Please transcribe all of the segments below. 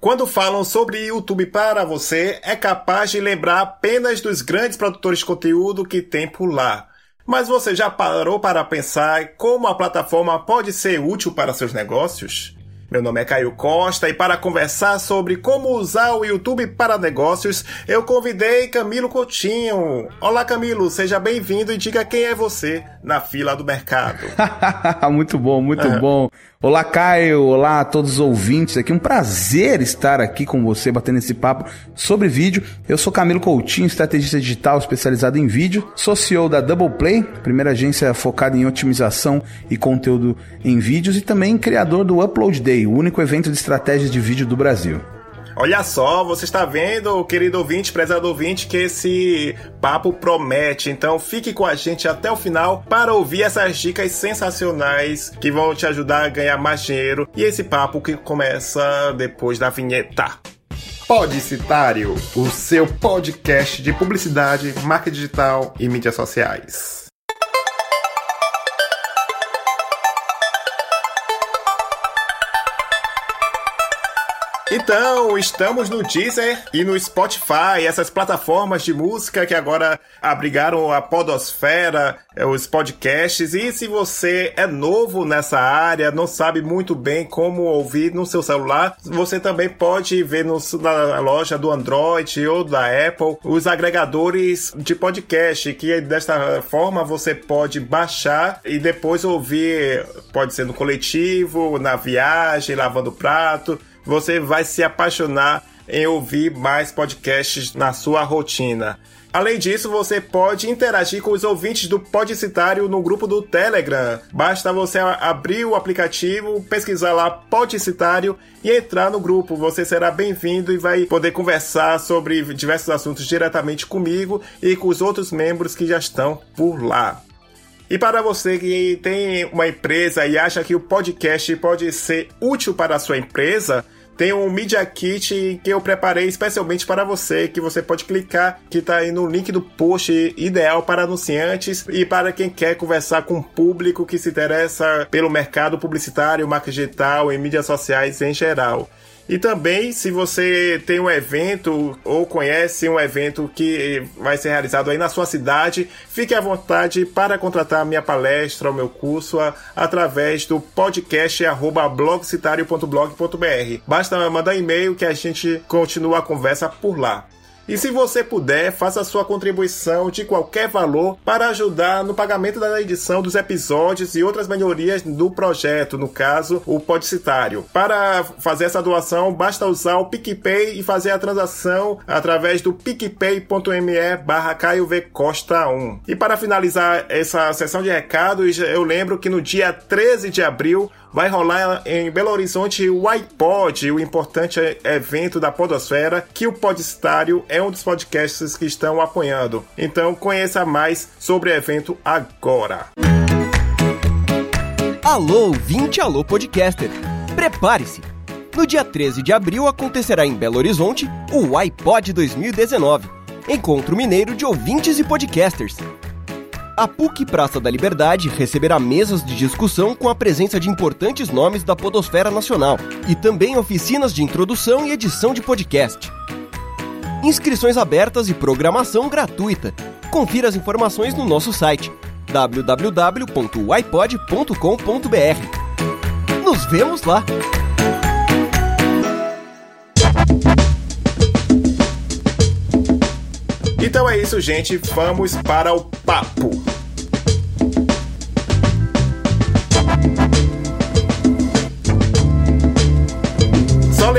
Quando falam sobre YouTube para você, é capaz de lembrar apenas dos grandes produtores de conteúdo que tem por lá. Mas você já parou para pensar como a plataforma pode ser útil para seus negócios? Meu nome é Caio Costa e para conversar sobre como usar o YouTube para negócios, eu convidei Camilo Coutinho. Olá Camilo, seja bem-vindo e diga quem é você na fila do mercado. muito bom, muito é. bom. Olá, Caio. Olá a todos os ouvintes aqui. Um prazer estar aqui com você, batendo esse papo sobre vídeo. Eu sou Camilo Coutinho, estrategista digital especializado em vídeo. Sou CEO da Double Play, primeira agência focada em otimização e conteúdo em vídeos, e também criador do Upload Day, o único evento de estratégias de vídeo do Brasil. Olha só, você está vendo, querido ouvinte, prezado ouvinte, que esse papo promete. Então fique com a gente até o final para ouvir essas dicas sensacionais que vão te ajudar a ganhar mais dinheiro. E esse papo que começa depois da vinheta. Podicitário, o seu podcast de publicidade, marca digital e mídias sociais. Então, estamos no Deezer e no Spotify, essas plataformas de música que agora abrigaram a podosfera, é, os podcasts. E se você é novo nessa área, não sabe muito bem como ouvir no seu celular, você também pode ver no, na loja do Android ou da Apple os agregadores de podcast, que desta forma você pode baixar e depois ouvir, pode ser no coletivo, na viagem, lavando prato você vai se apaixonar em ouvir mais podcasts na sua rotina. Além disso, você pode interagir com os ouvintes do Podcitário no grupo do Telegram. Basta você abrir o aplicativo, pesquisar lá Podcitário e entrar no grupo. Você será bem-vindo e vai poder conversar sobre diversos assuntos diretamente comigo e com os outros membros que já estão por lá. E para você que tem uma empresa e acha que o podcast pode ser útil para a sua empresa, tem um Media Kit que eu preparei especialmente para você, que você pode clicar, que está aí no link do post ideal para anunciantes e para quem quer conversar com o público que se interessa pelo mercado publicitário, marca digital e mídias sociais em geral. E também, se você tem um evento ou conhece um evento que vai ser realizado aí na sua cidade, fique à vontade para contratar a minha palestra, o meu curso, a, através do podcast blogcitario.blog.br. Basta mandar e-mail que a gente continua a conversa por lá. E se você puder, faça sua contribuição de qualquer valor para ajudar no pagamento da edição dos episódios e outras melhorias do projeto, no caso, o Podcitário. Para fazer essa doação, basta usar o PicPay e fazer a transação através do picpay.me barra Costa 1. E para finalizar essa sessão de recados, eu lembro que no dia 13 de abril vai rolar em Belo Horizonte o iPod, o importante evento da Podosfera, que o Podestário é um dos podcasts que estão apoiando. Então conheça mais sobre o evento agora. Alô, 20 Alô Podcaster! Prepare-se! No dia 13 de abril acontecerá em Belo Horizonte o iPod 2019, Encontro Mineiro de Ouvintes e Podcasters a PUC Praça da Liberdade receberá mesas de discussão com a presença de importantes nomes da podosfera nacional e também oficinas de introdução e edição de podcast. Inscrições abertas e programação gratuita. Confira as informações no nosso site www.ipod.com.br. Nos vemos lá! Então é isso, gente. Vamos para o papo.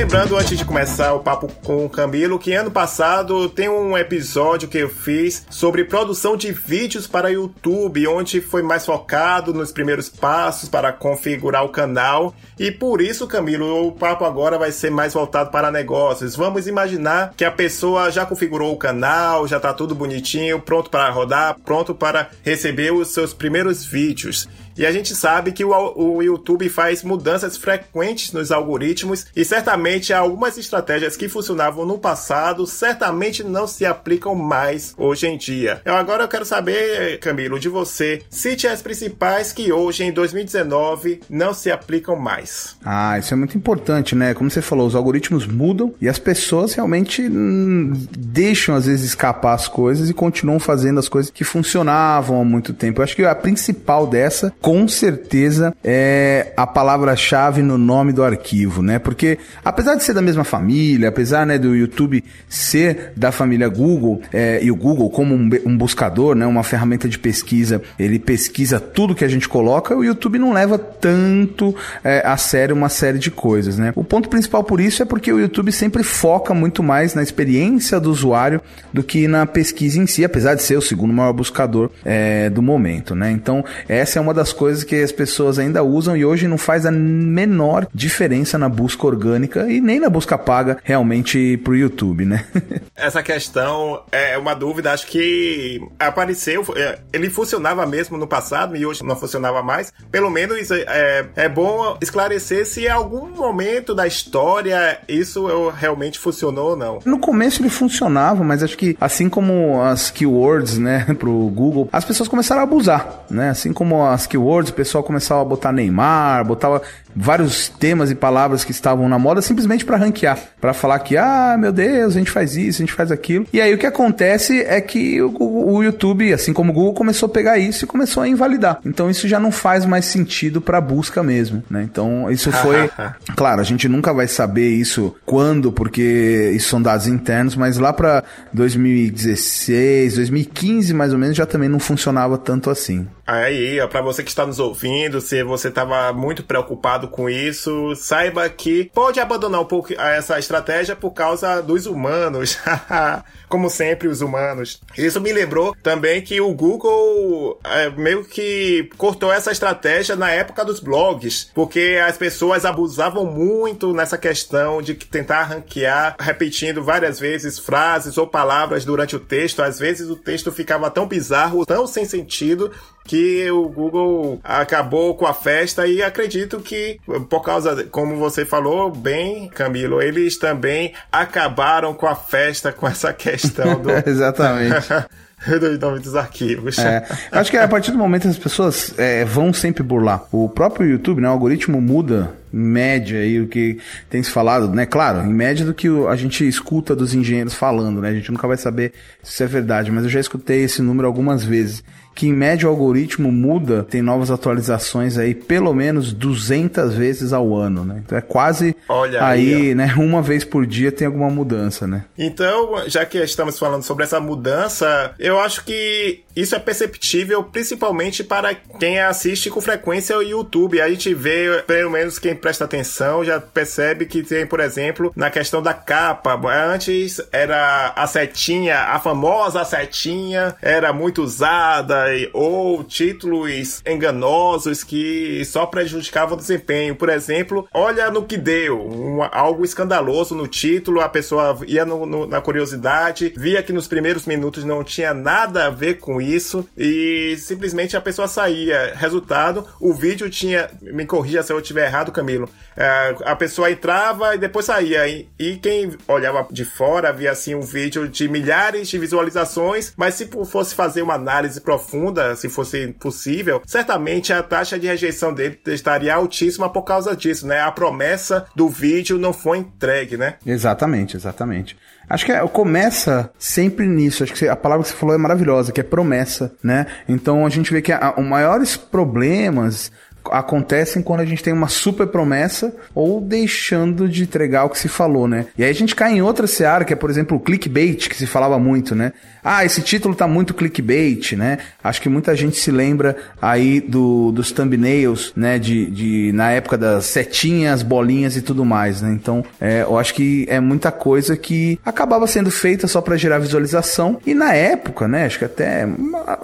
Lembrando, antes de começar o papo com o Camilo, que ano passado tem um episódio que eu fiz sobre produção de vídeos para YouTube, onde foi mais focado nos primeiros passos para configurar o canal. E por isso, Camilo, o papo agora vai ser mais voltado para negócios. Vamos imaginar que a pessoa já configurou o canal, já está tudo bonitinho, pronto para rodar, pronto para receber os seus primeiros vídeos. E a gente sabe que o, o YouTube faz mudanças frequentes nos algoritmos e certamente algumas estratégias que funcionavam no passado certamente não se aplicam mais hoje em dia. Eu agora eu quero saber, Camilo, de você, cite as principais que hoje em 2019 não se aplicam mais. Ah, isso é muito importante, né? Como você falou, os algoritmos mudam e as pessoas realmente hum, deixam às vezes escapar as coisas e continuam fazendo as coisas que funcionavam há muito tempo. Eu acho que a principal dessa, com certeza, é a palavra-chave no nome do arquivo, né? Porque apesar de ser da mesma família, apesar né, do YouTube ser da família Google é, e o Google como um, um buscador, né, uma ferramenta de pesquisa, ele pesquisa tudo que a gente coloca, o YouTube não leva tanto é, a sério uma série de coisas, né? O ponto principal por isso é porque o YouTube sempre foca muito mais na experiência do usuário do que na pesquisa em si, apesar de ser o segundo maior buscador é, do momento, né? Então, essa é uma das coisas que as pessoas ainda usam e hoje não faz a menor diferença na busca orgânica e nem na busca paga realmente pro YouTube, né? essa questão é uma dúvida, acho que apareceu, é, ele funcionava mesmo no passado e hoje não funcionava mais. Pelo menos é, é bom esclarecer se em algum momento da história isso realmente funcionou ou não. No começo ele funcionava, mas acho que assim como as keywords, né, pro Google, as pessoas começaram a abusar, né? Assim como as keywords, o pessoal começava a botar Neymar, botava vários temas e palavras que estavam na moda simplesmente para ranquear, para falar que ah, meu Deus, a gente faz isso, a gente faz aquilo. E aí o que acontece é que o, o YouTube, assim como o Google, começou a pegar isso e começou a invalidar. Então isso já não faz mais sentido para busca mesmo, né? Então isso foi, claro, a gente nunca vai saber isso quando, porque isso são dados internos, mas lá para 2016, 2015 mais ou menos já também não funcionava tanto assim. Aí, para você que está nos ouvindo, se você estava muito preocupado com isso, saiba que pode abandonar um pouco essa estratégia por causa dos humanos. Como sempre, os humanos. Isso me lembrou também que o Google é, meio que cortou essa estratégia na época dos blogs, porque as pessoas abusavam muito nessa questão de tentar ranquear, repetindo várias vezes frases ou palavras durante o texto. Às vezes o texto ficava tão bizarro, tão sem sentido, que o Google acabou com a festa e acredito que por causa, como você falou bem, Camilo, eles também acabaram com a festa com essa questão do Exatamente. do nome dos arquivos. É, acho que a partir do momento as pessoas é, vão sempre burlar. O próprio YouTube, né, o algoritmo muda média aí o que tem se falado, né? Claro, em média do que a gente escuta dos engenheiros falando, né? A gente nunca vai saber se isso é verdade, mas eu já escutei esse número algumas vezes que em média o algoritmo muda, tem novas atualizações aí pelo menos 200 vezes ao ano, né? Então é quase Olha aí, aí né, uma vez por dia tem alguma mudança, né? Então, já que estamos falando sobre essa mudança, eu acho que isso é perceptível principalmente para quem assiste com frequência o YouTube. A gente vê, pelo menos quem presta atenção, já percebe que tem, por exemplo, na questão da capa. Antes era a setinha, a famosa setinha, era muito usada ou títulos enganosos que só prejudicavam o desempenho. Por exemplo, olha no que deu, um, algo escandaloso no título, a pessoa ia no, no, na curiosidade, via que nos primeiros minutos não tinha nada a ver com isso e simplesmente a pessoa saía. Resultado, o vídeo tinha, me corrija se eu estiver errado, Camilo, é, a pessoa entrava e depois saía e, e quem olhava de fora via assim um vídeo de milhares de visualizações, mas se fosse fazer uma análise profunda profunda, se fosse possível, certamente a taxa de rejeição dele estaria altíssima por causa disso, né? A promessa do vídeo não foi entregue, né? Exatamente, exatamente. Acho que é, começa sempre nisso. Acho que a palavra que você falou é maravilhosa, que é promessa, né? Então a gente vê que os maiores problemas acontecem quando a gente tem uma super promessa ou deixando de entregar o que se falou, né? E aí a gente cai em outra seara, que é, por exemplo, o clickbait, que se falava muito, né? Ah, esse título tá muito clickbait, né? Acho que muita gente se lembra aí do, dos thumbnails, né? De, de, na época das setinhas, bolinhas e tudo mais, né? Então, é, eu acho que é muita coisa que acabava sendo feita só para gerar visualização. E na época, né? Acho que até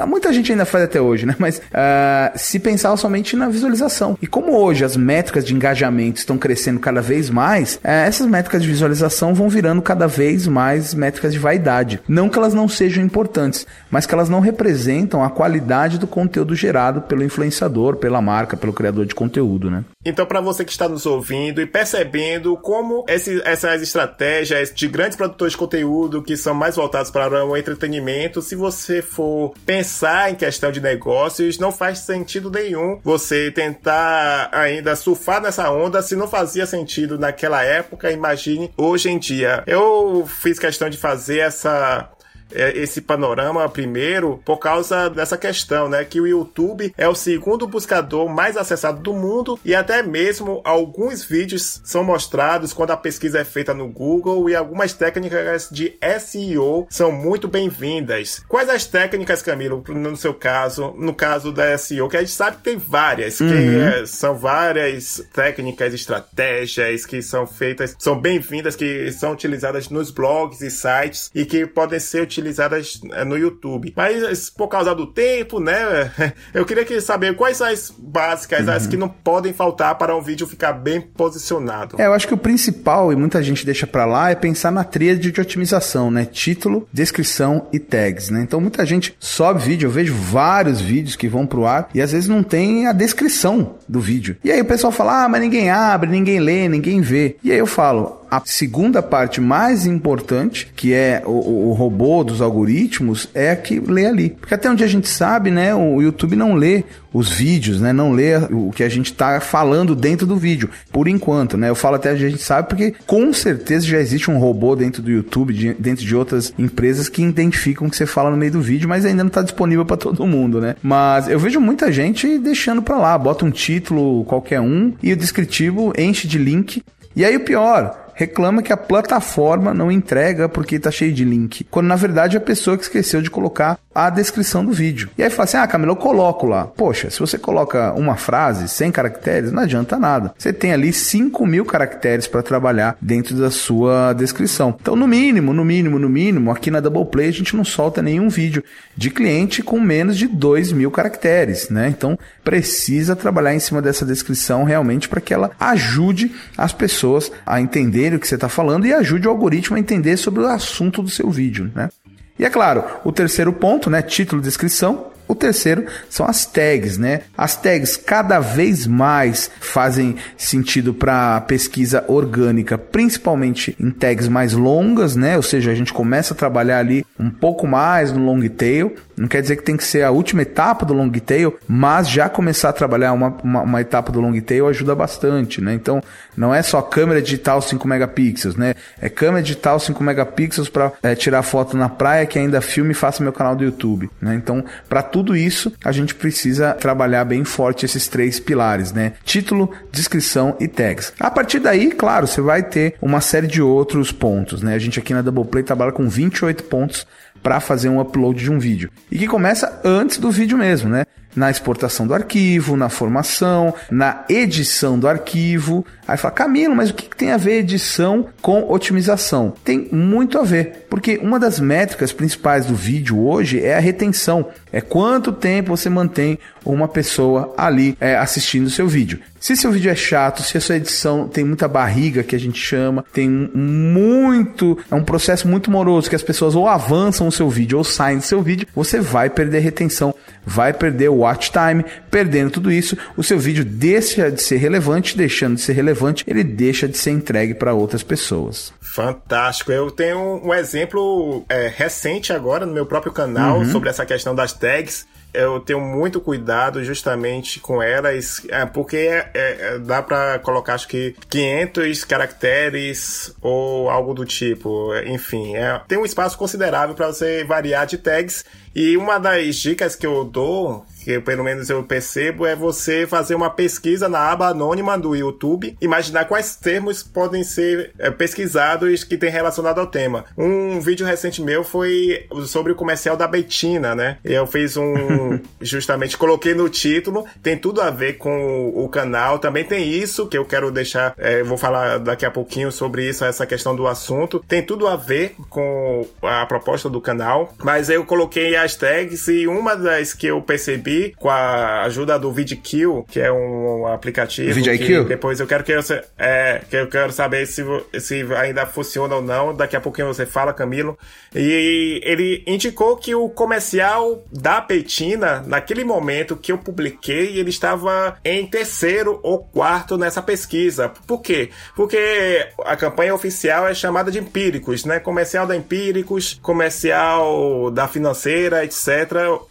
muita gente ainda faz até hoje, né? Mas uh, se pensava somente na visualização visualização. E como hoje as métricas de engajamento estão crescendo cada vez mais, é, essas métricas de visualização vão virando cada vez mais métricas de vaidade. Não que elas não sejam importantes, mas que elas não representam a qualidade do conteúdo gerado pelo influenciador, pela marca, pelo criador de conteúdo, né? Então, para você que está nos ouvindo e percebendo como esse, essas estratégias de grandes produtores de conteúdo que são mais voltados para o entretenimento, se você for pensar em questão de negócios, não faz sentido nenhum você tentar ainda surfar nessa onda se não fazia sentido naquela época. Imagine hoje em dia. Eu fiz questão de fazer essa esse panorama primeiro por causa dessa questão, né? Que o YouTube é o segundo buscador mais acessado do mundo e até mesmo alguns vídeos são mostrados quando a pesquisa é feita no Google e algumas técnicas de SEO são muito bem-vindas. Quais as técnicas, Camilo, no seu caso, no caso da SEO, que a gente sabe que tem várias, uhum. que é, são várias técnicas, estratégias que são feitas, são bem-vindas, que são utilizadas nos blogs e sites e que podem ser utilizadas utilizadas eh, no YouTube. Mas por causa do tempo, né? Eu queria que saber quais são as básicas, uhum. as que não podem faltar para um vídeo ficar bem posicionado. É, eu acho que o principal, e muita gente deixa para lá, é pensar na tríade de otimização, né? Título, descrição e tags, né? Então muita gente sobe vídeo, eu vejo vários vídeos que vão pro ar e às vezes não tem a descrição do vídeo. E aí o pessoal fala: "Ah, mas ninguém abre, ninguém lê, ninguém vê". E aí eu falo: a segunda parte mais importante, que é o, o, robô dos algoritmos, é a que lê ali. Porque até onde a gente sabe, né, o YouTube não lê os vídeos, né, não lê o que a gente está falando dentro do vídeo, por enquanto, né? Eu falo até a gente sabe porque com certeza já existe um robô dentro do YouTube, de, dentro de outras empresas que identificam o que você fala no meio do vídeo, mas ainda não está disponível para todo mundo, né? Mas eu vejo muita gente deixando para lá, bota um título qualquer um e o descritivo enche de link. E aí o pior, reclama que a plataforma não entrega porque tá cheio de link. Quando na verdade é a pessoa que esqueceu de colocar a descrição do vídeo. E aí fala assim: ah, Camila, eu coloco lá. Poxa, se você coloca uma frase sem caracteres, não adianta nada. Você tem ali 5 mil caracteres para trabalhar dentro da sua descrição. Então, no mínimo, no mínimo, no mínimo, aqui na Double Play a gente não solta nenhum vídeo de cliente com menos de 2 mil caracteres, né? Então, precisa trabalhar em cima dessa descrição realmente para que ela ajude as pessoas a entenderem o que você está falando e ajude o algoritmo a entender sobre o assunto do seu vídeo, né? E é claro, o terceiro ponto, né, título, descrição, o terceiro são as tags, né? As tags cada vez mais fazem sentido para pesquisa orgânica, principalmente em tags mais longas, né? Ou seja, a gente começa a trabalhar ali um pouco mais no long tail. Não quer dizer que tem que ser a última etapa do long tail, mas já começar a trabalhar uma, uma, uma etapa do long tail ajuda bastante, né? Então, não é só câmera digital 5 megapixels, né? É câmera digital 5 megapixels para é, tirar foto na praia que ainda filme e faça meu canal do YouTube, né? Então, para tudo isso, a gente precisa trabalhar bem forte esses três pilares, né? Título, descrição e tags. A partir daí, claro, você vai ter uma série de outros pontos, né? A gente aqui na Double Play trabalha com 28 pontos para fazer um upload de um vídeo. E que começa antes do vídeo mesmo, né? Na exportação do arquivo, na formação, na edição do arquivo. Aí fala, Camilo, mas o que tem a ver edição com otimização? Tem muito a ver, porque uma das métricas principais do vídeo hoje é a retenção. É quanto tempo você mantém uma pessoa ali é, assistindo o seu vídeo. Se seu vídeo é chato, se a sua edição tem muita barriga, que a gente chama, tem muito. É um processo muito moroso que as pessoas ou avançam o seu vídeo ou saem do seu vídeo, você vai perder retenção, vai perder o watch time, perdendo tudo isso, o seu vídeo deixa de ser relevante, deixando de ser relevante, ele deixa de ser entregue para outras pessoas. Fantástico. Eu tenho um exemplo é, recente agora no meu próprio canal uhum. sobre essa questão das tags eu tenho muito cuidado justamente com elas, é, porque é, é, dá para colocar acho que 500 caracteres ou algo do tipo, enfim, é, tem um espaço considerável para você variar de tags e uma das dicas que eu dou, que pelo menos eu percebo, é você fazer uma pesquisa na aba anônima do YouTube, imaginar quais termos podem ser é, pesquisados que tem relacionado ao tema. Um vídeo recente meu foi sobre o comercial da Betina, né? Eu fiz um, justamente coloquei no título, tem tudo a ver com o, canal, também tem isso que eu quero deixar, é, vou falar daqui a pouquinho sobre isso, essa questão do assunto, tem tudo a ver com a proposta do canal, mas eu coloquei a hashtags e uma das que eu percebi com a ajuda do VidKill, que é um aplicativo. VidIQ? Depois eu quero que você. É, que eu quero saber se, se ainda funciona ou não. Daqui a pouquinho você fala, Camilo. E ele indicou que o comercial da Petina, naquele momento que eu publiquei, ele estava em terceiro ou quarto nessa pesquisa. Por quê? Porque a campanha oficial é chamada de Empíricos, né? Comercial da Empíricos, comercial da financeira, etc.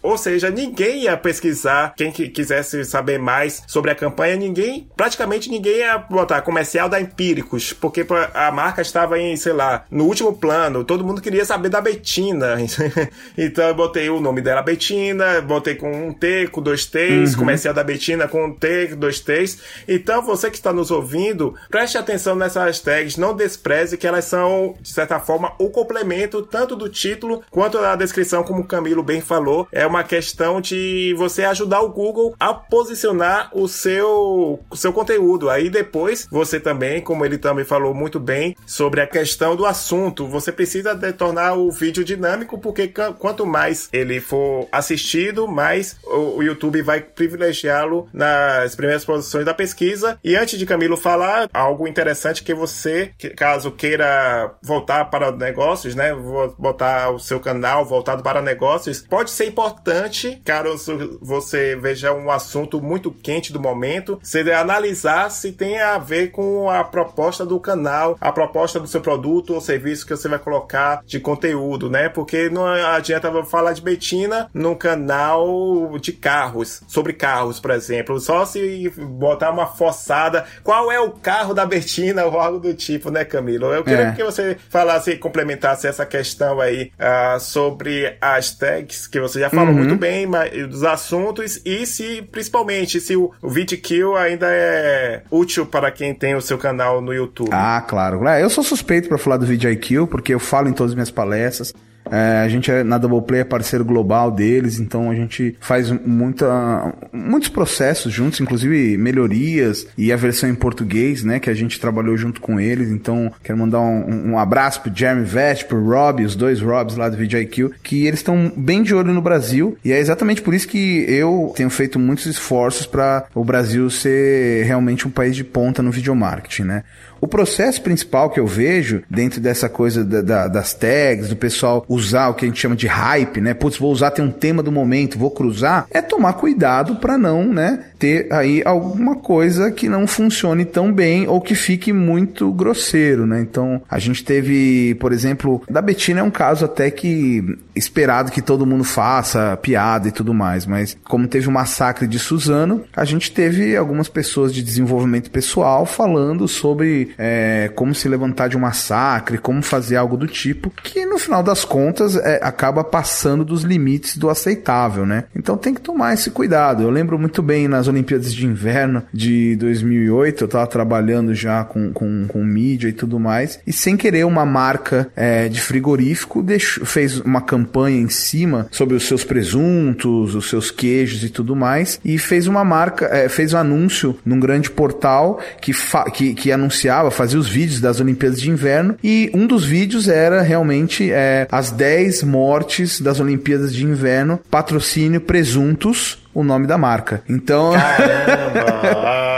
Ou seja, ninguém ia pesquisar. Quem quisesse saber mais sobre a campanha, ninguém, praticamente ninguém ia botar comercial da Empíricos, porque a marca estava em, sei lá, no último plano. Todo mundo queria saber da Betina. então eu botei o nome dela Betina, botei com um T, com dois T's, uhum. comercial da Betina com um T, dois T's. Então você que está nos ouvindo, preste atenção nessas hashtags, não despreze que elas são, de certa forma, o complemento tanto do título quanto da descrição, como o Camilo bem falou. É uma questão de você ajudar o Google a posicionar o seu, o seu conteúdo. Aí depois você também, como ele também falou muito bem sobre a questão do assunto, você precisa tornar o vídeo dinâmico, porque quanto mais ele for assistido, mais o YouTube vai privilegiá-lo nas primeiras posições da pesquisa. E antes de Camilo falar, algo interessante que você, caso queira voltar para negócios, né, botar o seu canal voltado para negócios, pode ser importante, caso você veja um assunto muito quente do momento, você analisar se tem a ver com a proposta do canal, a proposta do seu produto ou serviço que você vai colocar de conteúdo né? Porque não adianta falar de Betina no canal de carros, sobre carros, por exemplo. Só se botar uma forçada. Qual é o carro da Betina ou algo do tipo, né, Camilo? Eu queria é. que você falasse e complementasse essa questão aí uh, sobre as tags, que você já falou uhum. muito bem, mas, dos assuntos, e se, principalmente, se o, o VidKill ainda é útil para quem tem o seu canal no YouTube. Ah, claro. É, eu sou suspeito para falar do VidIQ, porque eu falo em todas as minhas palestras. É, a gente é, na Doubleplay é parceiro global deles, então a gente faz muita, muitos processos juntos, inclusive melhorias e a versão em português, né, que a gente trabalhou junto com eles. Então quero mandar um, um abraço pro Jeremy Vett, pro Rob, os dois Robs lá do VidIQ, que eles estão bem de olho no Brasil e é exatamente por isso que eu tenho feito muitos esforços para o Brasil ser realmente um país de ponta no videomarketing, né? O processo principal que eu vejo dentro dessa coisa da, da, das tags, do pessoal usar o que a gente chama de hype, né? Putz, vou usar, tem um tema do momento, vou cruzar, é tomar cuidado para não, né, ter aí alguma coisa que não funcione tão bem ou que fique muito grosseiro, né? Então, a gente teve, por exemplo, da Betina é um caso até que esperado que todo mundo faça piada e tudo mais, mas como teve o massacre de Suzano, a gente teve algumas pessoas de desenvolvimento pessoal falando sobre é, como se levantar de um massacre, como fazer algo do tipo, que no final das contas é, acaba passando dos limites do aceitável, né? Então tem que tomar esse cuidado. Eu lembro muito bem nas Olimpíadas de Inverno de 2008, eu tava trabalhando já com, com, com mídia e tudo mais, e sem querer uma marca é, de frigorífico deixou, fez uma campanha em cima sobre os seus presuntos, os seus queijos e tudo mais, e fez uma marca, é, fez um anúncio num grande portal que, que, que anunciava fazia os vídeos das Olimpíadas de Inverno e um dos vídeos era realmente é, as 10 mortes das Olimpíadas de Inverno, patrocínio presuntos, o nome da marca. Então. Caramba!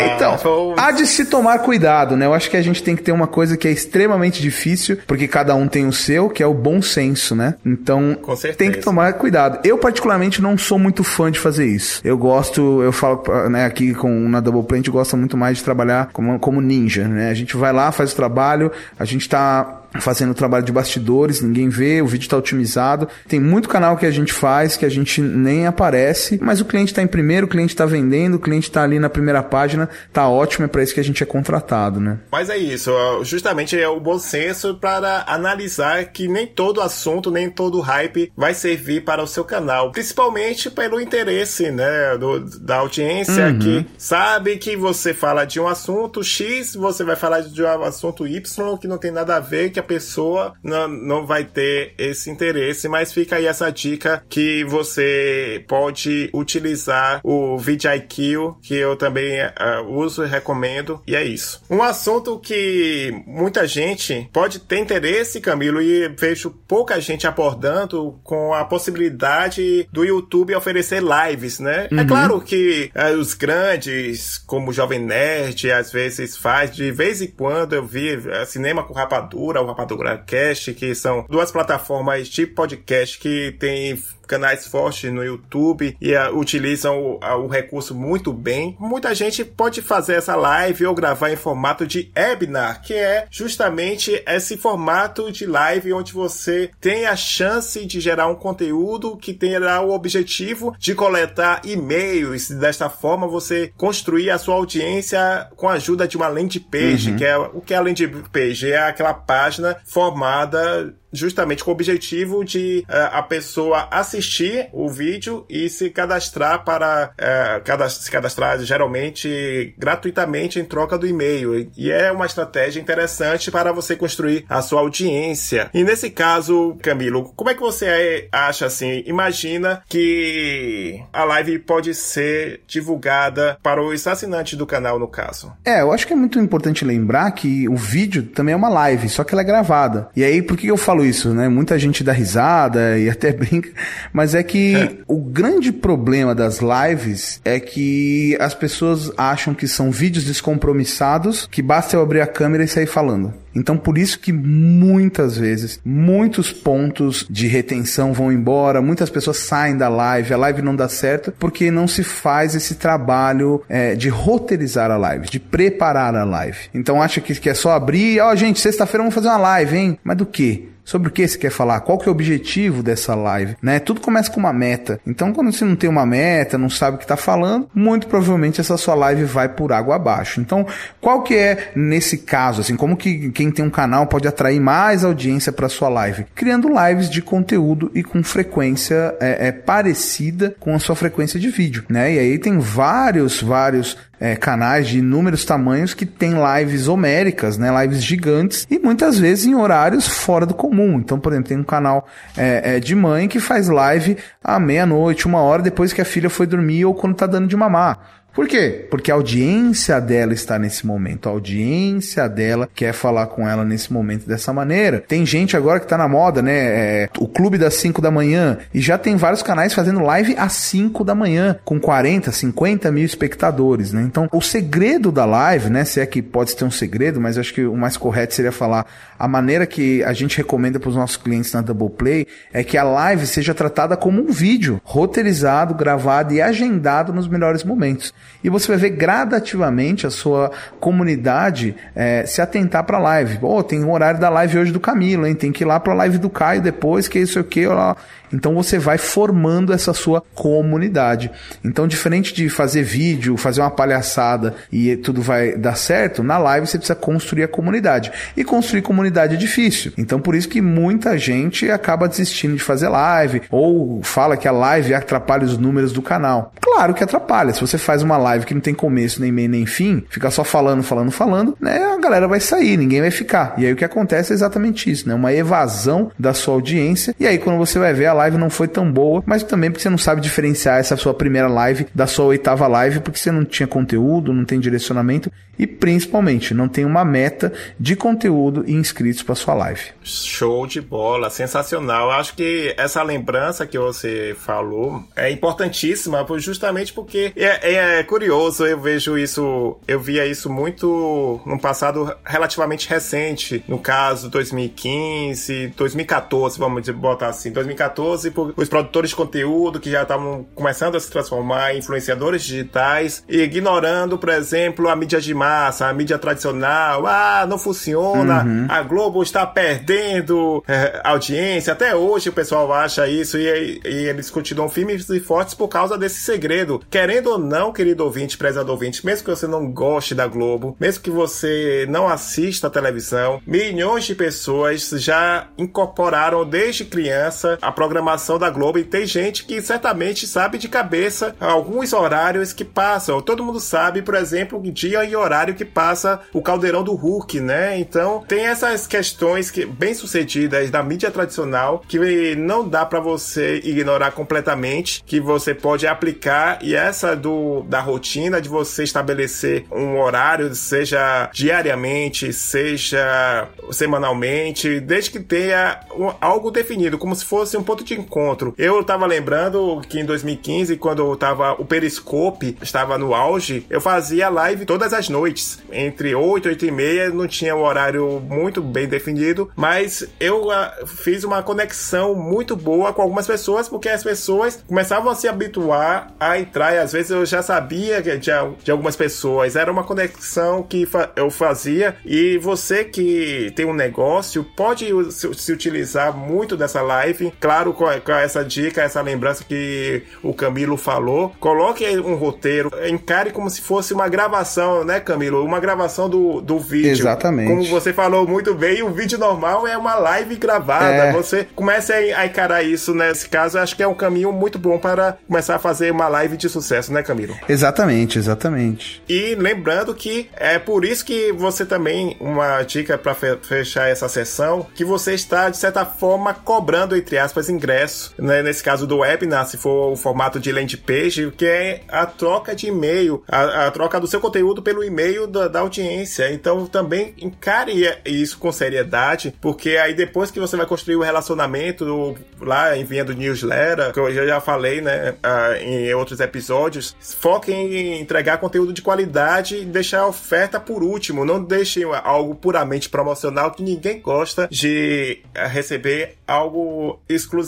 Então, há de se tomar cuidado, né? Eu acho que a gente tem que ter uma coisa que é extremamente difícil, porque cada um tem o seu, que é o bom senso, né? Então, tem que tomar cuidado. Eu, particularmente, não sou muito fã de fazer isso. Eu gosto, eu falo, né, aqui com na Double Plant, gosta muito mais de trabalhar como, como ninja, né? A gente vai lá, faz o trabalho, a gente tá fazendo o trabalho de bastidores, ninguém vê, o vídeo está otimizado. Tem muito canal que a gente faz que a gente nem aparece, mas o cliente está em primeiro, o cliente está vendendo, o cliente está ali na primeira página, tá ótimo, é para isso que a gente é contratado, né? Mas é isso, justamente é o bom senso para analisar que nem todo assunto, nem todo hype vai servir para o seu canal, principalmente pelo interesse, né, do, da audiência uhum. que sabe que você fala de um assunto X, você vai falar de um assunto Y que não tem nada a ver, que pessoa não, não vai ter esse interesse, mas fica aí essa dica que você pode utilizar o VidIQ, que eu também uh, uso e recomendo, e é isso. Um assunto que muita gente pode ter interesse, Camilo, e vejo pouca gente abordando com a possibilidade do YouTube oferecer lives, né? É uhum. É claro que uh, os grandes, como o Jovem Nerd, às vezes faz, de vez em quando eu vi uh, Cinema com Rapadura, o Rapadura Cast, que são duas plataformas de podcast que tem canais fortes no YouTube e uh, utilizam o, uh, o, recurso muito bem. Muita gente pode fazer essa live ou gravar em formato de webinar, que é justamente esse formato de live onde você tem a chance de gerar um conteúdo que terá o objetivo de coletar e-mails. Desta forma, você construir a sua audiência com a ajuda de uma landing page, uhum. que é o que é a landing page? É aquela página formada justamente com o objetivo de uh, a pessoa assistir o vídeo e se cadastrar para uh, se cadastrar geralmente gratuitamente em troca do e-mail. E é uma estratégia interessante para você construir a sua audiência. E nesse caso, Camilo, como é que você acha assim? Imagina que a live pode ser divulgada para os assinantes do canal, no caso. É, eu acho que é muito importante lembrar que o vídeo também é uma live, só que ela é gravada. E aí, por que eu falo isso, né? Muita gente dá risada e até brinca, mas é que é. o grande problema das lives é que as pessoas acham que são vídeos descompromissados, que basta eu abrir a câmera e sair falando. Então, por isso que muitas vezes, muitos pontos de retenção vão embora, muitas pessoas saem da live, a live não dá certo, porque não se faz esse trabalho é, de roteirizar a live, de preparar a live. Então, acha que, que é só abrir, ó, oh, gente, sexta-feira vamos fazer uma live, hein? Mas do que? Sobre o que você quer falar? Qual que é o objetivo dessa live? Né? Tudo começa com uma meta. Então, quando você não tem uma meta, não sabe o que está falando, muito provavelmente essa sua live vai por água abaixo. Então, qual que é nesse caso, assim, como que quem tem um canal pode atrair mais audiência para sua live? Criando lives de conteúdo e com frequência é, é, parecida com a sua frequência de vídeo, né? E aí tem vários, vários é, canais de inúmeros tamanhos que tem lives homéricas, né? Lives gigantes e muitas vezes em horários fora do comum. Então, por exemplo, tem um canal é, é, de mãe que faz live à meia-noite, uma hora depois que a filha foi dormir ou quando tá dando de mamar. Por quê? Porque a audiência dela está nesse momento. A audiência dela quer falar com ela nesse momento dessa maneira. Tem gente agora que tá na moda, né? É, o clube das 5 da manhã. E já tem vários canais fazendo live às 5 da manhã, com 40, 50 mil espectadores, né? Então, o segredo da live, né? Se é que pode ter um segredo, mas acho que o mais correto seria falar a maneira que a gente recomenda para os nossos clientes na Double Play é que a live seja tratada como um vídeo, roteirizado, gravado e agendado nos melhores momentos e você vai ver gradativamente a sua comunidade é, se atentar para a live. Oh, tem um horário da live hoje do Camilo, hein? Tem que ir lá para a live do Caio depois, que isso aqui, lá. Então você vai formando essa sua comunidade. Então, diferente de fazer vídeo, fazer uma palhaçada e tudo vai dar certo, na live você precisa construir a comunidade. E construir comunidade é difícil. Então, por isso que muita gente acaba desistindo de fazer live ou fala que a live atrapalha os números do canal. Claro que atrapalha. Se você faz uma live que não tem começo, nem meio, nem fim, fica só falando, falando, falando, né? A galera vai sair, ninguém vai ficar. E aí o que acontece é exatamente isso, né? Uma evasão da sua audiência. E aí quando você vai ver a live live não foi tão boa, mas também porque você não sabe diferenciar essa sua primeira live da sua oitava live, porque você não tinha conteúdo, não tem direcionamento e principalmente não tem uma meta de conteúdo e inscritos para sua live. Show de bola, sensacional. Acho que essa lembrança que você falou é importantíssima, justamente porque é, é, é curioso. Eu vejo isso, eu via isso muito no passado relativamente recente, no caso 2015, 2014, vamos botar assim, 2014 2012 por os produtores de conteúdo que já estavam começando a se transformar em influenciadores digitais, ignorando, por exemplo, a mídia de massa, a mídia tradicional. Ah, não funciona, uhum. a Globo está perdendo é, audiência. Até hoje o pessoal acha isso e, e eles continuam firmes e fortes por causa desse segredo. Querendo ou não, querido ouvinte, prezado ouvinte, mesmo que você não goste da Globo, mesmo que você não assista a televisão, milhões de pessoas já incorporaram desde criança a programação da Globo e tem gente que certamente sabe de cabeça alguns horários que passam. Todo mundo sabe, por exemplo, o dia e horário que passa o Caldeirão do Hulk, né? Então, tem essas questões que bem sucedidas da mídia tradicional que não dá para você ignorar completamente, que você pode aplicar e essa do da rotina de você estabelecer um horário, seja diariamente, seja semanalmente, desde que tenha algo definido, como se fosse um ponto de encontro. Eu tava lembrando que em 2015, quando tava o Periscope estava no auge, eu fazia live todas as noites, entre 8 e 8 e meia, não tinha um horário muito bem definido, mas eu uh, fiz uma conexão muito boa com algumas pessoas, porque as pessoas começavam a se habituar a entrar, e às vezes eu já sabia de, de algumas pessoas, era uma conexão que fa eu fazia, e você que tem um negócio pode se, se utilizar muito dessa live, claro, com, com, essa dica, essa lembrança que o Camilo falou, coloque um roteiro, encare como se fosse uma gravação, né, Camilo? Uma gravação do, do vídeo. Exatamente. Como você falou muito bem, o vídeo normal é uma live gravada. É. Você comece a encarar isso nesse caso, acho que é um caminho muito bom para começar a fazer uma live de sucesso, né, Camilo? Exatamente, exatamente. E lembrando que é por isso que você também, uma dica para fechar essa sessão, que você está, de certa forma, cobrando, entre aspas, ingresso, né? Nesse caso do webinar, se for o formato de landing page, que é a troca de e-mail, a, a troca do seu conteúdo pelo e-mail da, da audiência. Então, também encare isso com seriedade, porque aí depois que você vai construir o relacionamento lá enviando newsletter, que eu já falei, né, em outros episódios, foque em entregar conteúdo de qualidade e deixar a oferta por último. Não deixe algo puramente promocional que ninguém gosta de receber algo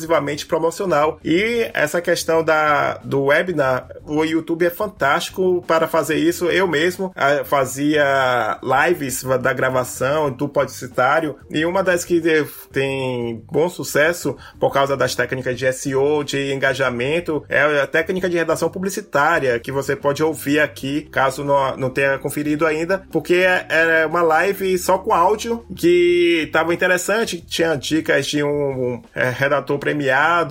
exclusivamente promocional. E essa questão da, do webinar, o YouTube é fantástico para fazer isso. Eu mesmo ah, fazia lives da gravação do Podcitário e uma das que tem bom sucesso por causa das técnicas de SEO, de engajamento, é a técnica de redação publicitária que você pode ouvir aqui, caso não, não tenha conferido ainda, porque é, é uma live só com áudio que estava interessante, tinha dicas de um um é, redator premiado,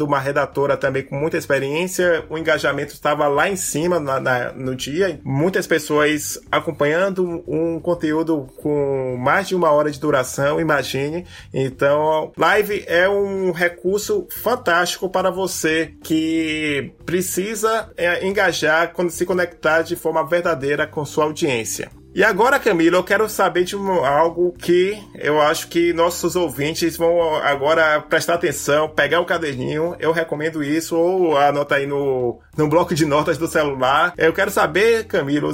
uma redatora também com muita experiência. O engajamento estava lá em cima na, na, no dia. Muitas pessoas acompanhando um conteúdo com mais de uma hora de duração, imagine. Então, live é um recurso fantástico para você que precisa é, engajar quando se conectar de forma verdadeira com sua audiência. E agora, Camila, eu quero saber de algo que eu acho que nossos ouvintes vão agora prestar atenção, pegar o caderninho. Eu recomendo isso, ou anota aí no, no bloco de notas do celular. Eu quero saber, Camilo,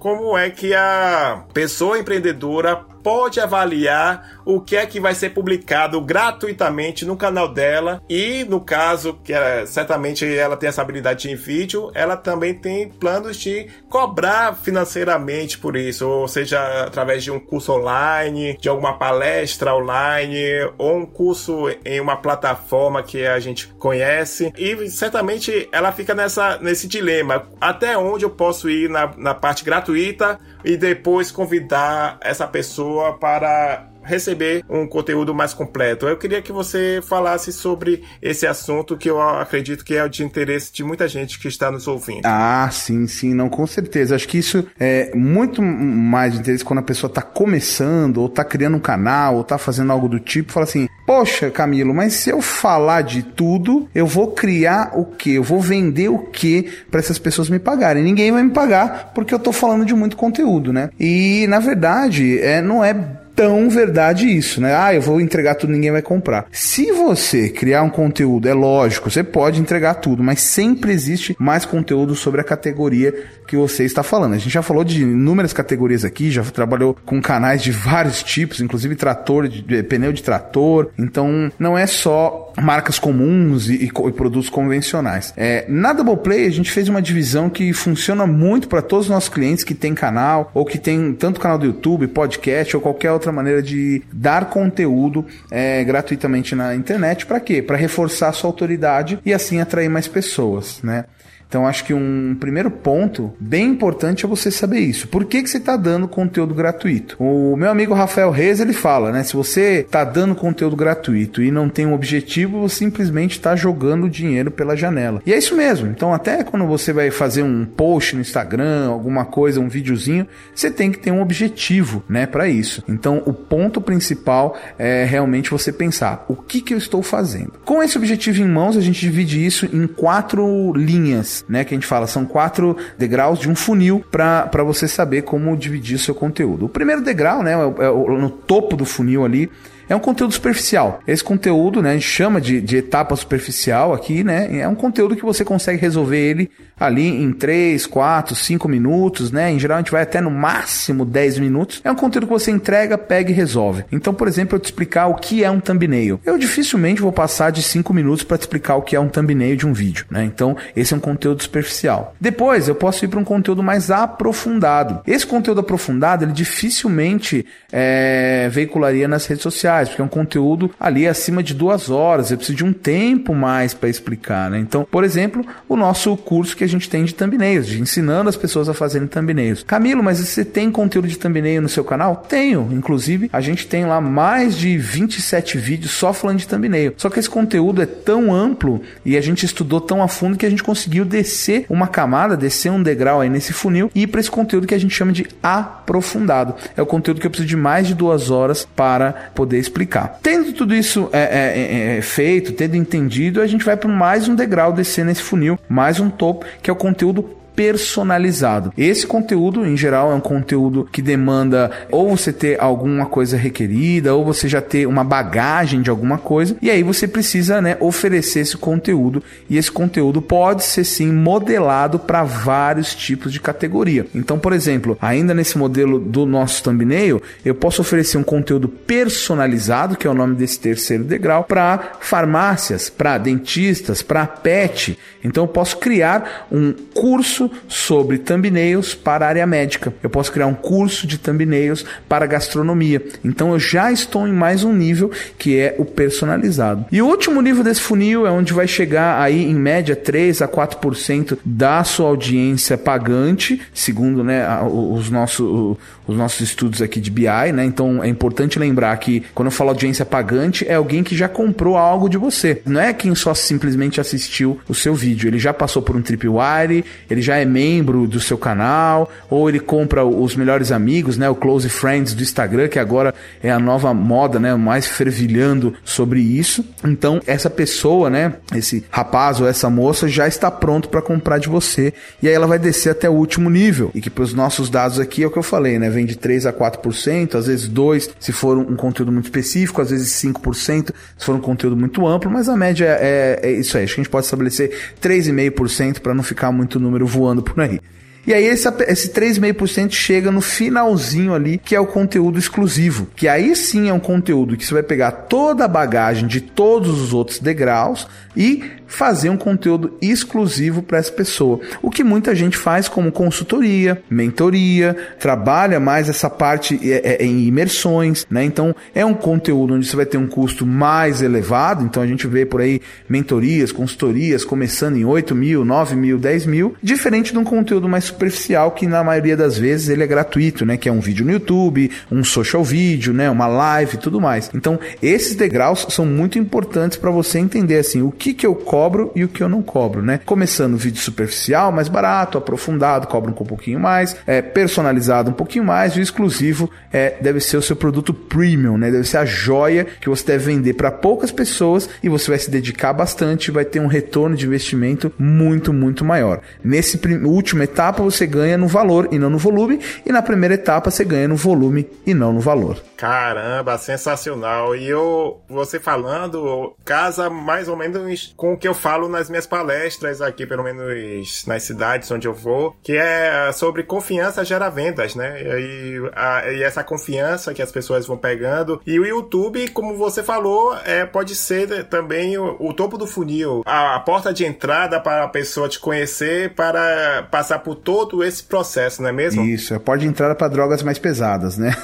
como é que a pessoa empreendedora pode avaliar o que é que vai ser publicado gratuitamente no canal dela. E no caso que é, certamente ela tem essa habilidade em vídeo, ela também tem planos de cobrar financeiramente por isso, ou seja, através de um curso online, de alguma palestra online ou um curso em uma plataforma que a gente conhece. E certamente ela fica nessa nesse dilema, até onde eu posso ir na, na parte gratuita e depois convidar essa pessoa para receber um conteúdo mais completo. Eu queria que você falasse sobre esse assunto que eu acredito que é de interesse de muita gente que está nos ouvindo. Ah, sim, sim, não, com certeza. Acho que isso é muito mais de interesse quando a pessoa está começando, ou está criando um canal, ou está fazendo algo do tipo, fala assim: Poxa, Camilo, mas se eu falar de tudo, eu vou criar o quê? Eu vou vender o quê para essas pessoas me pagarem? Ninguém vai me pagar porque eu estou falando de muito conteúdo, né? E na verdade, é, não é tão verdade isso, né? Ah, eu vou entregar tudo, ninguém vai comprar. Se você criar um conteúdo, é lógico, você pode entregar tudo, mas sempre existe mais conteúdo sobre a categoria que você está falando. A gente já falou de inúmeras categorias aqui, já trabalhou com canais de vários tipos, inclusive trator, de, pneu de trator. Então, não é só marcas comuns e, e, e produtos convencionais. É, na Double Play, a gente fez uma divisão que funciona muito para todos os nossos clientes que tem canal ou que tem tanto canal do YouTube, podcast ou qualquer outra outra maneira de dar conteúdo é, gratuitamente na internet. Para quê? Para reforçar a sua autoridade e assim atrair mais pessoas, né? Então acho que um primeiro ponto bem importante é você saber isso. Por que, que você está dando conteúdo gratuito? O meu amigo Rafael Reis ele fala, né? Se você está dando conteúdo gratuito e não tem um objetivo, você simplesmente está jogando dinheiro pela janela. E é isso mesmo. Então até quando você vai fazer um post no Instagram, alguma coisa, um videozinho, você tem que ter um objetivo, né, para isso. Então o ponto principal é realmente você pensar o que que eu estou fazendo. Com esse objetivo em mãos, a gente divide isso em quatro linhas, né, que a gente fala são quatro degraus de um funil para você saber como dividir seu conteúdo. O primeiro degrau, né, é, é no topo do funil ali é um conteúdo superficial. Esse conteúdo, né, a gente chama de, de etapa superficial aqui, né? É um conteúdo que você consegue resolver ele ali em 3, 4, 5 minutos, né? Em geral a gente vai até no máximo 10 minutos. É um conteúdo que você entrega, pega e resolve. Então, por exemplo, eu te explicar o que é um thumbnail. Eu dificilmente vou passar de 5 minutos para te explicar o que é um thumbnail de um vídeo, né? Então, esse é um conteúdo superficial. Depois, eu posso ir para um conteúdo mais aprofundado. Esse conteúdo aprofundado, ele dificilmente é, veicularia nas redes sociais, porque é um conteúdo ali acima de duas horas. Eu preciso de um tempo mais para explicar, né? Então, por exemplo, o nosso curso que a gente tem de thumbnails, de ensinando as pessoas a fazerem thumbnails. Camilo, mas você tem conteúdo de thumbnail no seu canal? Tenho. Inclusive, a gente tem lá mais de 27 vídeos só falando de thumbnail. Só que esse conteúdo é tão amplo e a gente estudou tão a fundo que a gente conseguiu descer uma camada, descer um degrau aí nesse funil e ir para esse conteúdo que a gente chama de aprofundado. É o conteúdo que eu preciso de mais de duas horas para poder explicar. Tendo tudo isso é, é, é, é feito, tendo entendido, a gente vai para mais um degrau descer nesse funil, mais um topo que é o conteúdo personalizado. Esse conteúdo, em geral, é um conteúdo que demanda ou você ter alguma coisa requerida, ou você já ter uma bagagem de alguma coisa, e aí você precisa né, oferecer esse conteúdo. E esse conteúdo pode ser sim modelado para vários tipos de categoria. Então, por exemplo, ainda nesse modelo do nosso thumbnail, eu posso oferecer um conteúdo personalizado, que é o nome desse terceiro degrau, para farmácias, para dentistas, para pet. Então, eu posso criar um curso sobre thumbnails para a área médica. Eu posso criar um curso de thumbnails para gastronomia. Então eu já estou em mais um nível que é o personalizado. E o último nível desse funil é onde vai chegar aí em média 3 a 4% da sua audiência pagante, segundo né, os, nossos, os nossos estudos aqui de BI, né? Então é importante lembrar que quando eu falo audiência pagante é alguém que já comprou algo de você. Não é quem só simplesmente assistiu o seu vídeo. Ele já passou por um tripwire, ele já é membro do seu canal, ou ele compra os melhores amigos, né, o close friends do Instagram, que agora é a nova moda, né, mais fervilhando sobre isso. Então, essa pessoa, né, esse rapaz ou essa moça já está pronto para comprar de você, e aí ela vai descer até o último nível. E que para os nossos dados aqui é o que eu falei, né, vem de 3 a 4%, às vezes 2 se for um conteúdo muito específico, às vezes 5% se for um conteúdo muito amplo, mas a média é, é isso aí. Acho que a gente pode estabelecer 3,5% para não ficar muito número voando voando por aí. E aí esse, esse 3,5% chega no finalzinho ali, que é o conteúdo exclusivo. Que aí sim é um conteúdo que você vai pegar toda a bagagem de todos os outros degraus e fazer um conteúdo exclusivo para essa pessoa. O que muita gente faz como consultoria, mentoria, trabalha mais essa parte é, é, em imersões, né? Então é um conteúdo onde você vai ter um custo mais elevado. Então a gente vê por aí mentorias, consultorias começando em 8 mil, 9 mil, 10 mil, diferente de um conteúdo mais superficial que na maioria das vezes ele é gratuito, né? Que é um vídeo no YouTube, um social vídeo, né? Uma live e tudo mais. Então esses degraus são muito importantes para você entender assim o que que eu cobro e o que eu não cobro, né? Começando vídeo superficial, mais barato, aprofundado, cobra um pouquinho mais, é, personalizado um pouquinho mais, e o exclusivo é, deve ser o seu produto premium, né? Deve ser a joia que você deve vender para poucas pessoas e você vai se dedicar bastante, vai ter um retorno de investimento muito, muito maior. Nesse última etapa você ganha no valor e não no volume, e na primeira etapa você ganha no volume e não no valor. Caramba, sensacional. E eu, você falando, casa mais ou menos com o que eu falo nas minhas palestras aqui, pelo menos nas cidades onde eu vou, que é sobre confiança gera vendas, né? E, a, e essa confiança que as pessoas vão pegando. E o YouTube, como você falou, é, pode ser também o, o topo do funil, a, a, porta de entrada para a pessoa te conhecer, para passar por todo esse processo, não é mesmo? Isso, é porta de entrada para drogas mais pesadas, né?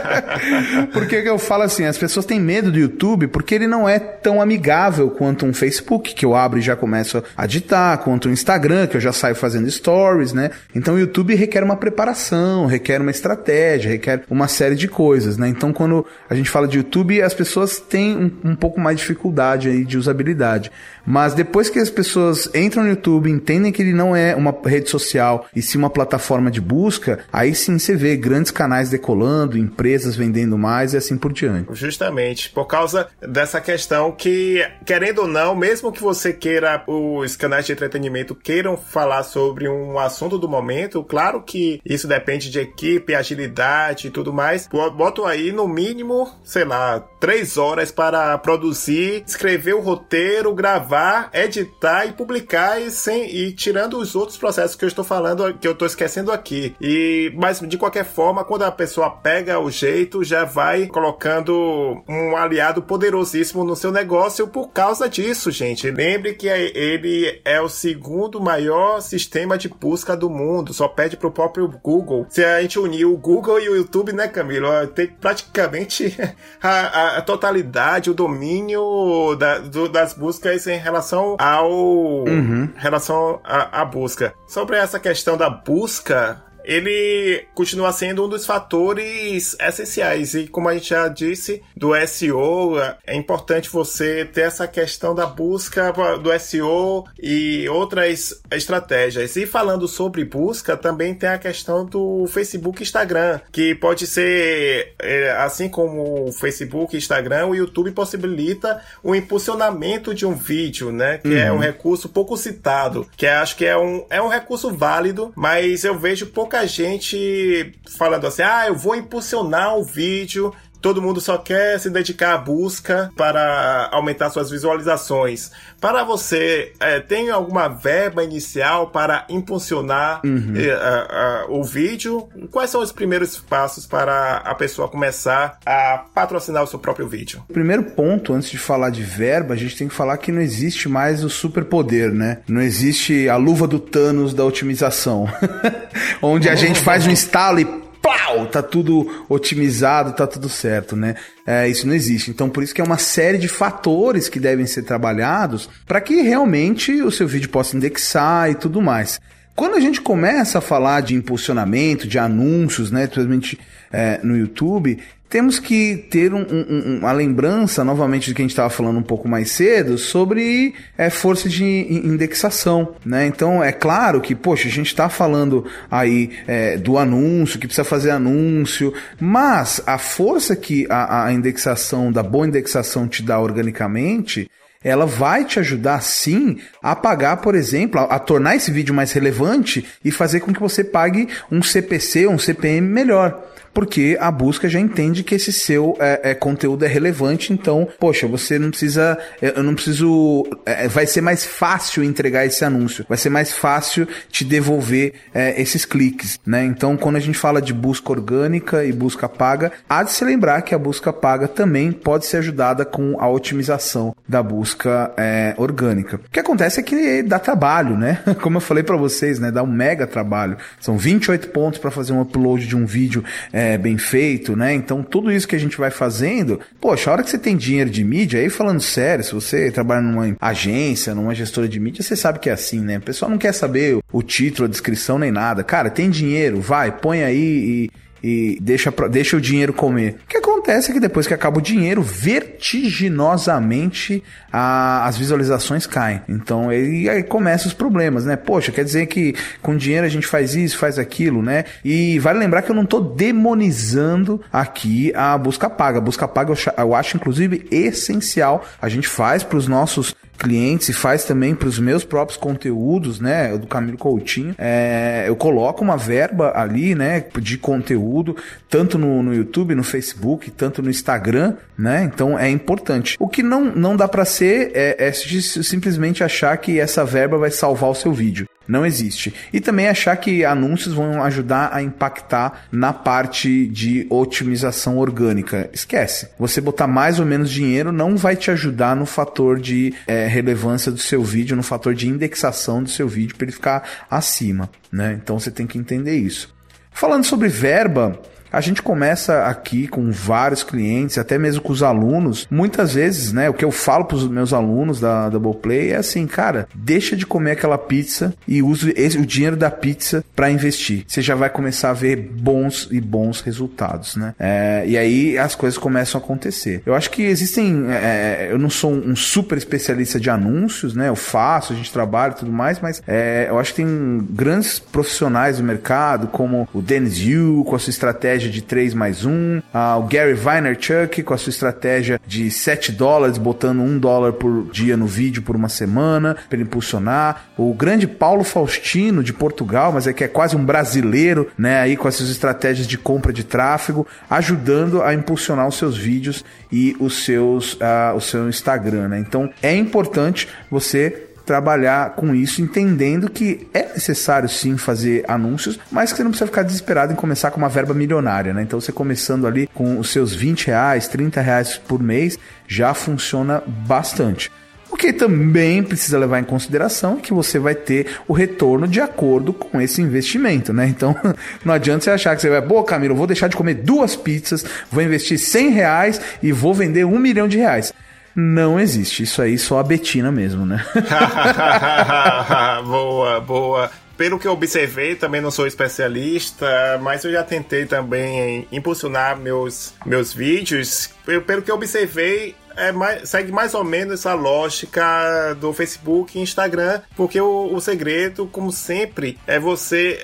porque eu falo assim, as pessoas têm medo do YouTube porque ele não é tão amigável quanto um Facebook Facebook, que eu abro e já começo a digitar, quanto o Instagram, que eu já saio fazendo stories, né? Então o YouTube requer uma preparação, requer uma estratégia, requer uma série de coisas, né? Então quando a gente fala de YouTube, as pessoas têm um, um pouco mais de dificuldade aí de usabilidade. Mas depois que as pessoas entram no YouTube, entendem que ele não é uma rede social e sim uma plataforma de busca, aí sim você vê grandes canais decolando, empresas vendendo mais e assim por diante. Justamente, por causa dessa questão que, querendo ou não, mesmo que você queira, os canais de entretenimento queiram falar sobre um assunto do momento, claro que isso depende de equipe, agilidade e tudo mais. Boto aí no mínimo, sei lá, três horas para produzir, escrever o roteiro, gravar, editar e publicar e, sem, e tirando os outros processos que eu estou falando, que eu estou esquecendo aqui. E, mas de qualquer forma, quando a pessoa pega o jeito, já vai colocando um aliado poderosíssimo no seu negócio por causa disso, gente. Lembre que ele é o segundo maior sistema de busca do mundo, só pede pro próprio Google. Se a gente unir o Google e o YouTube, né, Camilo? Tem praticamente a, a a, totalidade, o domínio da, do, das buscas em relação ao. Uhum. relação à busca. Sobre essa questão da busca, ele continua sendo um dos fatores essenciais. E como a gente já disse, do SEO, é importante você ter essa questão da busca do SEO e outras estratégias. E falando sobre busca, também tem a questão do Facebook e Instagram, que pode ser, é, assim como o Facebook e Instagram, o YouTube possibilita o impulsionamento de um vídeo, né? Que uhum. é um recurso pouco citado, que acho que é um, é um recurso válido, mas eu vejo pouca gente falando assim: ah, eu vou impulsionar o vídeo todo mundo só quer se dedicar à busca para aumentar suas visualizações. Para você, é, tem alguma verba inicial para impulsionar uhum. é, o vídeo? Quais são os primeiros passos para a pessoa começar a patrocinar o seu próprio vídeo? primeiro ponto, antes de falar de verba, a gente tem que falar que não existe mais o superpoder, né? Não existe a luva do Thanos da otimização, onde a gente faz um instalo e plau, tá tudo otimizado, tá tudo certo, né? É, isso não existe. Então, por isso que é uma série de fatores que devem ser trabalhados para que realmente o seu vídeo possa indexar e tudo mais. Quando a gente começa a falar de impulsionamento, de anúncios, né, principalmente é, no YouTube, temos que ter um, um, uma lembrança, novamente, do que a gente estava falando um pouco mais cedo, sobre é, força de indexação. Né? Então, é claro que, poxa, a gente está falando aí é, do anúncio, que precisa fazer anúncio, mas a força que a, a indexação, da boa indexação te dá organicamente, ela vai te ajudar sim a pagar, por exemplo, a, a, tornar esse vídeo mais relevante e fazer com que você pague um CPC, um CPM melhor porque a busca já entende que esse seu é, é, conteúdo é relevante, então, poxa, você não precisa, é, eu não preciso, é, vai ser mais fácil entregar esse anúncio, vai ser mais fácil te devolver é, esses cliques, né? Então, quando a gente fala de busca orgânica e busca paga, há de se lembrar que a busca paga também pode ser ajudada com a otimização da busca é, orgânica. O que acontece é que dá trabalho, né? Como eu falei para vocês, né? Dá um mega trabalho. São 28 pontos para fazer um upload de um vídeo é, bem feito, né? Então tudo isso que a gente vai fazendo, poxa, a hora que você tem dinheiro de mídia, aí falando sério, se você trabalha numa agência, numa gestora de mídia, você sabe que é assim, né? O pessoal não quer saber o título, a descrição nem nada. Cara, tem dinheiro, vai, põe aí e e deixa, deixa o dinheiro comer. O que acontece é que depois que acaba o dinheiro, vertiginosamente a, as visualizações caem. Então aí, aí começam os problemas, né? Poxa, quer dizer que com dinheiro a gente faz isso, faz aquilo, né? E vale lembrar que eu não estou demonizando aqui a busca paga. A busca paga eu, eu acho inclusive essencial. A gente faz para os nossos clientes e faz também para os meus próprios conteúdos, né, do Camilo Coutinho. É, eu coloco uma verba ali, né, de conteúdo, tanto no, no YouTube, no Facebook, tanto no Instagram, né? Então é importante. O que não, não dá para ser é, é simplesmente achar que essa verba vai salvar o seu vídeo. Não existe. E também achar que anúncios vão ajudar a impactar na parte de otimização orgânica. Esquece. Você botar mais ou menos dinheiro não vai te ajudar no fator de é, relevância do seu vídeo, no fator de indexação do seu vídeo para ele ficar acima. Né? Então você tem que entender isso. Falando sobre verba, A gente começa aqui com vários clientes, até mesmo com os alunos. Muitas vezes, né, o que eu falo para os meus alunos da Double Play é assim, cara, deixa de comer aquela pizza e use esse, o dinheiro da pizza para investir. Você já vai começar a ver bons e bons resultados, né? É, e aí as coisas começam a acontecer. Eu acho que existem. É, eu não sou um super especialista de anúncios, né? Eu faço, a gente trabalha e tudo mais, mas é, eu acho que tem grandes profissionais do mercado, como o Dennis Yu, com a sua estratégia de 3 mais 1, ah, o Gary Vaynerchuk, com a sua estratégia de 7 dólares, botando 1 dólar por dia no vídeo por uma semana, para impulsionar. O grande Paulo Faustino, de Portugal, mas é que é quase um brasileiro, né? Aí com essas estratégias de compra de tráfego, ajudando a impulsionar os seus vídeos e os seus, uh, o seu Instagram, né? Então é importante você trabalhar com isso, entendendo que é necessário sim fazer anúncios, mas que você não precisa ficar desesperado em começar com uma verba milionária, né? Então você começando ali com os seus 20 reais, 30 reais por mês, já funciona bastante. O que também precisa levar em consideração é que você vai ter o retorno de acordo com esse investimento, né? Então, não adianta você achar que você vai, pô, Camilo, vou deixar de comer duas pizzas, vou investir 100 reais e vou vender um milhão de reais. Não existe. Isso aí só a Betina mesmo, né? boa, boa. Pelo que eu observei, também não sou especialista, mas eu já tentei também impulsionar meus, meus vídeos. Pelo que eu observei, é mais, segue mais ou menos essa lógica do Facebook e Instagram, porque o, o segredo, como sempre, é você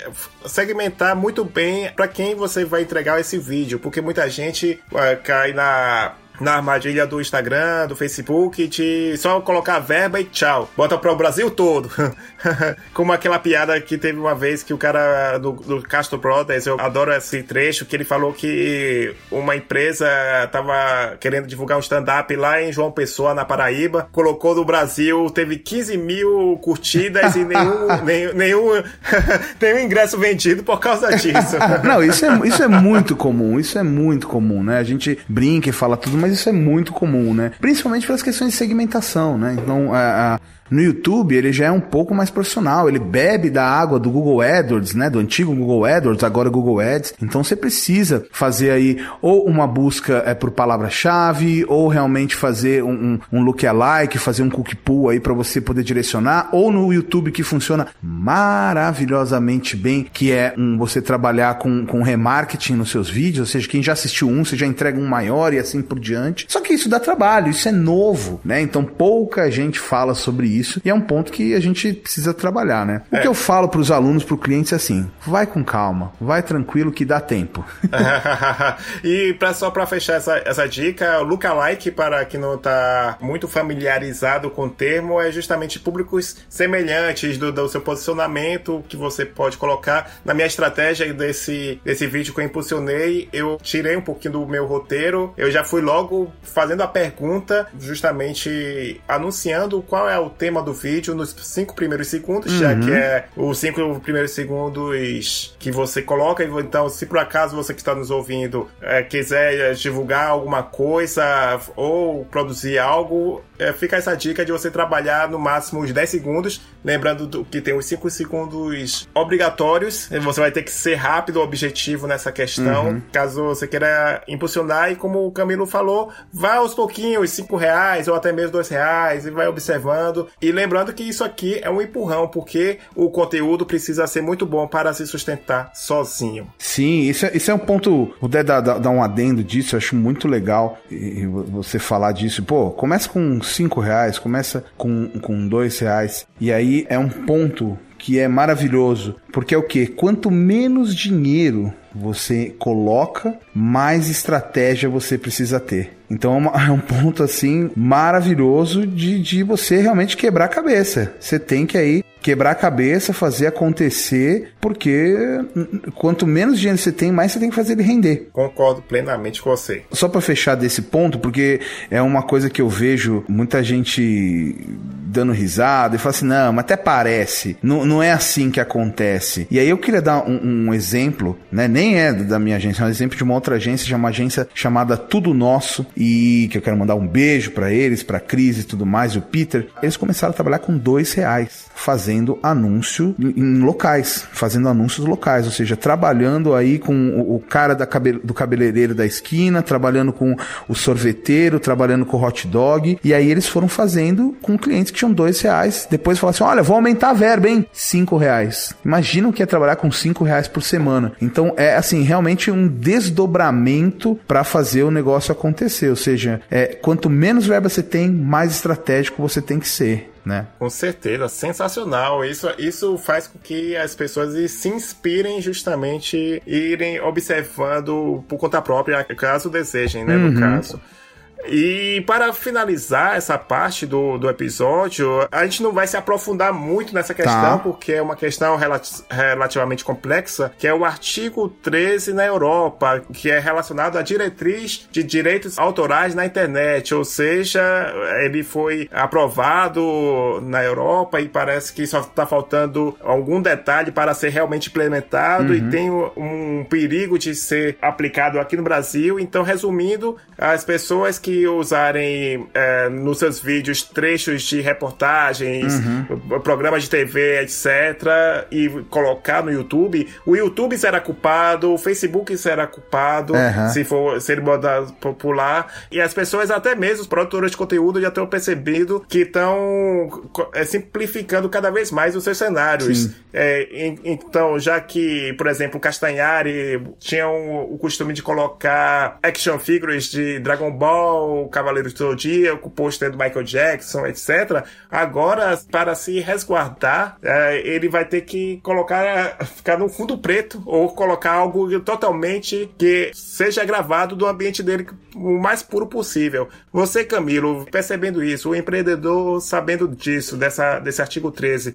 segmentar muito bem para quem você vai entregar esse vídeo, porque muita gente uh, cai na na armadilha do Instagram, do Facebook, de só colocar verba e tchau. Bota para o Brasil todo. Como aquela piada que teve uma vez que o cara do, do Castro Brothers, eu adoro esse trecho, que ele falou que uma empresa tava querendo divulgar um stand-up lá em João Pessoa, na Paraíba, colocou no Brasil, teve 15 mil curtidas e nenhum, nenhum, nenhum, nenhum ingresso vendido por causa disso. Não, isso é, isso é muito comum, isso é muito comum, né? A gente brinca e fala tudo, mas mas isso é muito comum, né? Principalmente pelas questões de segmentação, né? Então, a, a no YouTube, ele já é um pouco mais profissional. Ele bebe da água do Google AdWords, né? Do antigo Google AdWords, agora Google Ads. Então você precisa fazer aí ou uma busca é, por palavra-chave, ou realmente fazer um, um, um lookalike, fazer um cookie pool aí para você poder direcionar, ou no YouTube que funciona maravilhosamente bem, que é um, você trabalhar com, com remarketing nos seus vídeos, ou seja, quem já assistiu um, você já entrega um maior e assim por diante. Só que isso dá trabalho, isso é novo, né? Então pouca gente fala sobre isso e é um ponto que a gente precisa trabalhar, né? O é. que eu falo para os alunos, para o cliente é assim: vai com calma, vai tranquilo que dá tempo. e pra, só para fechar essa, essa dica, o lookalike, para quem não está muito familiarizado com o termo, é justamente públicos semelhantes do, do seu posicionamento que você pode colocar. Na minha estratégia desse, desse vídeo que eu impulsionei, eu tirei um pouquinho do meu roteiro, eu já fui logo fazendo a pergunta, justamente anunciando qual é o tema tema do vídeo nos cinco primeiros segundos, uhum. já que é os cinco primeiros segundos que você coloca. Então, se por acaso você que está nos ouvindo é, quiser divulgar alguma coisa ou produzir algo, é, fica essa dica de você trabalhar no máximo os 10 segundos, lembrando do, que tem os 5 segundos obrigatórios. Você vai ter que ser rápido, objetivo nessa questão, uhum. caso você queira impulsionar. E como o Camilo falou, vá aos pouquinhos, 5 reais ou até mesmo 2 reais, e vai observando. E lembrando que isso aqui é um empurrão, porque o conteúdo precisa ser muito bom para se sustentar sozinho. Sim, isso é, isso é um ponto. Puder dar, dar, dar um adendo disso, eu acho muito legal você falar disso. Pô, começa com 5 reais, começa com, com 2 reais. E aí é um ponto que é maravilhoso, porque é o que? Quanto menos dinheiro você coloca, mais estratégia você precisa ter. Então é, é um ponto assim maravilhoso de, de você realmente quebrar a cabeça. Você tem que aí quebrar a cabeça, fazer acontecer, porque quanto menos dinheiro você tem, mais você tem que fazer ele render. Concordo plenamente com você. Só para fechar desse ponto, porque é uma coisa que eu vejo muita gente dando risada e fala assim: não, mas até parece. Não, não é assim que acontece. E aí eu queria dar um, um exemplo, né? Nem é da minha agência, é um exemplo de uma outra agência, de uma agência chamada Tudo Nosso, e que eu quero mandar um beijo para eles, pra Cris e tudo mais, e o Peter. Eles começaram a trabalhar com dois reais, fazendo anúncio em locais, fazendo anúncios locais, ou seja, trabalhando aí com o, cara da cabele, do cabeleireiro da esquina, trabalhando com o sorveteiro, trabalhando com o hot dog, e aí eles foram fazendo com clientes que tinham dois reais. Depois falaram assim: olha, vou aumentar a verba, hein? Cinco reais. Imagina o que é trabalhar com cinco reais por semana. Então é assim, realmente um desdobramento para fazer o negócio acontecer. Ou seja, é, quanto menos verba você tem, mais estratégico você tem que ser né? Com certeza, sensacional. Isso, isso faz com que as pessoas se inspirem justamente irem observando por conta própria, caso desejem, né? Uhum. No caso. E para finalizar essa parte do, do episódio, a gente não vai se aprofundar muito nessa questão, tá. porque é uma questão relativamente complexa, que é o artigo 13 na Europa, que é relacionado à diretriz de direitos autorais na internet, ou seja, ele foi aprovado na Europa e parece que só está faltando algum detalhe para ser realmente implementado uhum. e tem um perigo de ser aplicado aqui no Brasil. Então, resumindo, as pessoas que usarem é, nos seus vídeos trechos de reportagens, uhum. programas de TV, etc., e colocar no YouTube, o YouTube será culpado, o Facebook será culpado, uhum. se for ser moda popular, e as pessoas, até mesmo os produtores de conteúdo, já estão percebido que estão é, simplificando cada vez mais os seus cenários. É, então, já que, por exemplo, Castanhari tinha o costume de colocar action figures de Dragon Ball o Cavaleiro do Zodíaco, o pôster do Michael Jackson, etc. Agora, para se resguardar, é, ele vai ter que colocar, ficar no fundo preto ou colocar algo totalmente que seja gravado do ambiente dele o mais puro possível. Você, Camilo, percebendo isso, o empreendedor sabendo disso, dessa, desse artigo 13,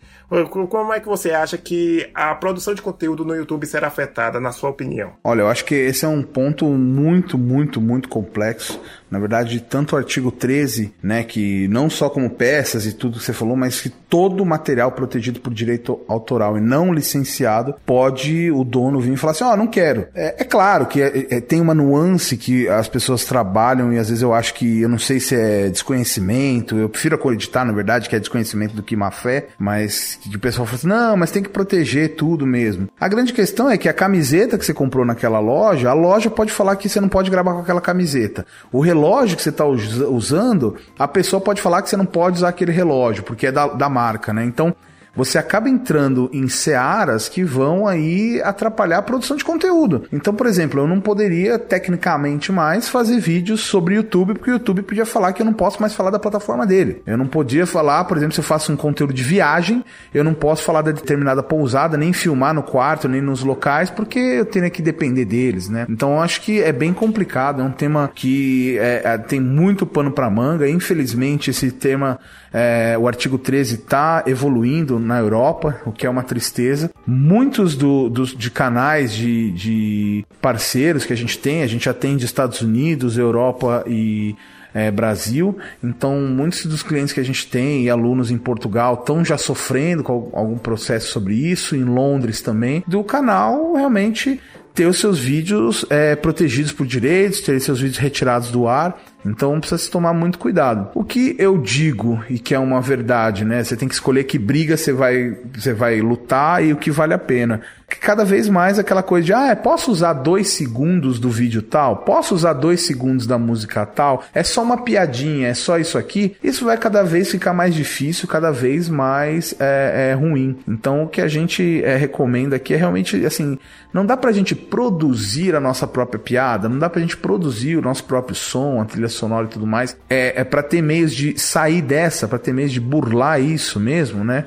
como é que você acha que a produção de conteúdo no YouTube será afetada, na sua opinião? Olha, eu acho que esse é um ponto muito, muito, muito complexo. Na verdade, tanto o artigo 13, né, que não só como peças e tudo que você falou, mas que todo material protegido por direito autoral e não licenciado, pode o dono vir e falar assim: Ó, oh, não quero. É, é claro que é, é, tem uma nuance que as pessoas trabalham e às vezes eu acho que, eu não sei se é desconhecimento, eu prefiro acreditar, na verdade, que é desconhecimento do que má fé, mas que o pessoal fala assim: não, mas tem que proteger tudo mesmo. A grande questão é que a camiseta que você comprou naquela loja, a loja pode falar que você não pode gravar com aquela camiseta. O relógio relógio que você está usando, a pessoa pode falar que você não pode usar aquele relógio, porque é da, da marca, né? Então, você acaba entrando em searas que vão aí atrapalhar a produção de conteúdo. Então, por exemplo, eu não poderia tecnicamente mais fazer vídeos sobre YouTube, porque o YouTube podia falar que eu não posso mais falar da plataforma dele. Eu não podia falar, por exemplo, se eu faço um conteúdo de viagem, eu não posso falar da determinada pousada, nem filmar no quarto, nem nos locais, porque eu tenho que depender deles, né? Então, eu acho que é bem complicado, é um tema que é, é, tem muito pano para manga. Infelizmente, esse tema, é, o artigo 13 está evoluindo na Europa, o que é uma tristeza. Muitos do, dos, de canais de, de parceiros que a gente tem, a gente atende Estados Unidos, Europa e é, Brasil. Então, muitos dos clientes que a gente tem e alunos em Portugal estão já sofrendo com algum processo sobre isso, em Londres também, do canal realmente ter os seus vídeos é, protegidos por direitos, ter seus vídeos retirados do ar. Então precisa se tomar muito cuidado. O que eu digo e que é uma verdade, né? Você tem que escolher que briga você vai, você vai lutar e o que vale a pena. Cada vez mais aquela coisa de, ah, posso usar dois segundos do vídeo tal? Posso usar dois segundos da música tal? É só uma piadinha, é só isso aqui? Isso vai cada vez ficar mais difícil, cada vez mais é, é ruim. Então o que a gente é, recomenda aqui é realmente, assim, não dá pra gente produzir a nossa própria piada, não dá pra gente produzir o nosso próprio som, a trilha sonora e tudo mais. É, é para ter meios de sair dessa, para ter meios de burlar isso mesmo, né?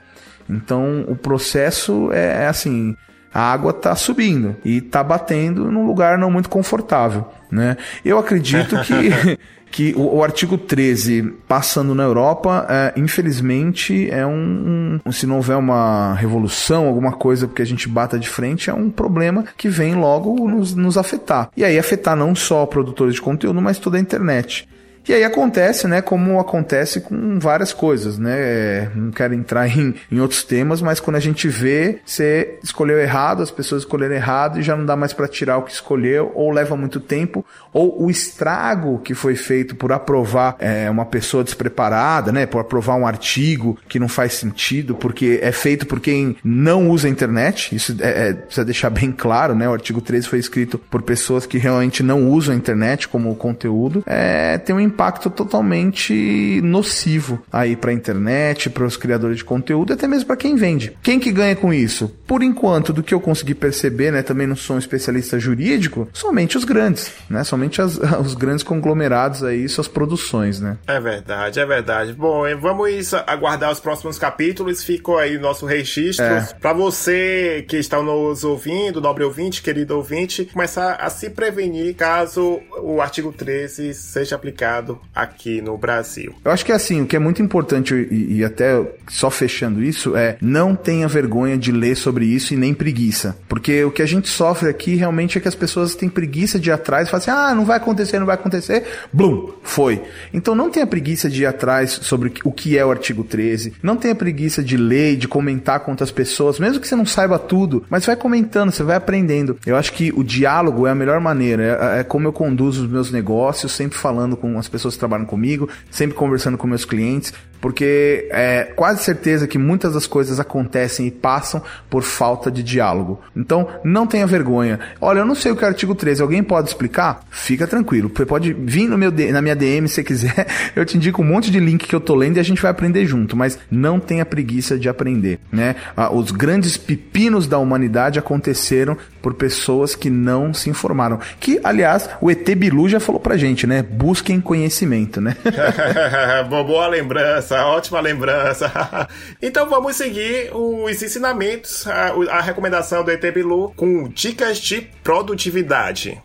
Então o processo é, é assim. A água está subindo e está batendo num lugar não muito confortável. Né? Eu acredito que que o, o, artigo 13, passando na Europa, é, infelizmente é um, um, Se não houver uma revolução, alguma coisa que a gente bata de frente, é um problema que vem logo nos, nos afetar. E aí afetar não só produtores de conteúdo, mas toda a internet. E aí acontece, né, como acontece com várias coisas, né? É, não quero entrar em, em outros temas, mas quando a gente vê, você escolheu errado, as pessoas escolheram errado e já não dá mais para tirar o que escolheu, ou leva muito tempo, ou o estrago que foi feito por aprovar é, uma pessoa despreparada, né? Por aprovar um artigo que não faz sentido, porque é feito por quem não usa a internet. Isso é, é, precisa deixar bem claro, né? O artigo 13 foi escrito por pessoas que realmente não usam a internet como conteúdo. É, tem um impacto totalmente nocivo aí para a internet, para os criadores de conteúdo, até mesmo para quem vende. Quem que ganha com isso? Por enquanto, do que eu consegui perceber, né? Também não sou um especialista jurídico, somente os grandes, né? Somente as, os grandes conglomerados aí, suas produções, né? É verdade, é verdade. Bom, vamos aguardar os próximos capítulos. Ficou aí nosso registro. É. Para você que está nos ouvindo, nobre ouvinte, querido ouvinte, começar a se prevenir caso o artigo 13 seja aplicado aqui no Brasil. Eu acho que assim, o que é muito importante e, e até só fechando isso é não tenha vergonha de ler sobre isso e nem preguiça. Porque o que a gente sofre aqui realmente é que as pessoas têm preguiça de ir atrás e assim: ah, não vai acontecer, não vai acontecer. Blum, foi. Então não tenha preguiça de ir atrás sobre o que é o artigo 13. Não tenha preguiça de ler e de comentar com outras pessoas, mesmo que você não saiba tudo, mas vai comentando, você vai aprendendo. Eu acho que o diálogo é a melhor maneira. É, é como eu conduzo os meus negócios, sempre falando com as pessoas que trabalham comigo, sempre conversando com meus clientes, porque é quase certeza que muitas das coisas acontecem e passam por falta de diálogo. Então, não tenha vergonha. Olha, eu não sei o que é o artigo 13, alguém pode explicar? Fica tranquilo. Você pode vir no meu, na minha DM se quiser. Eu te indico um monte de link que eu tô lendo e a gente vai aprender junto, mas não tenha preguiça de aprender, né? Ah, os grandes pepinos da humanidade aconteceram por pessoas que não se informaram. Que, aliás, o ET Bilu já falou pra gente, né? Busquem conhecimento, né? Boa lembrança, ótima lembrança. então vamos seguir os ensinamentos, a, a recomendação do ET Bilu com dicas de produtividade.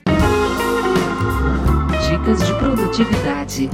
Dicas de produtividade.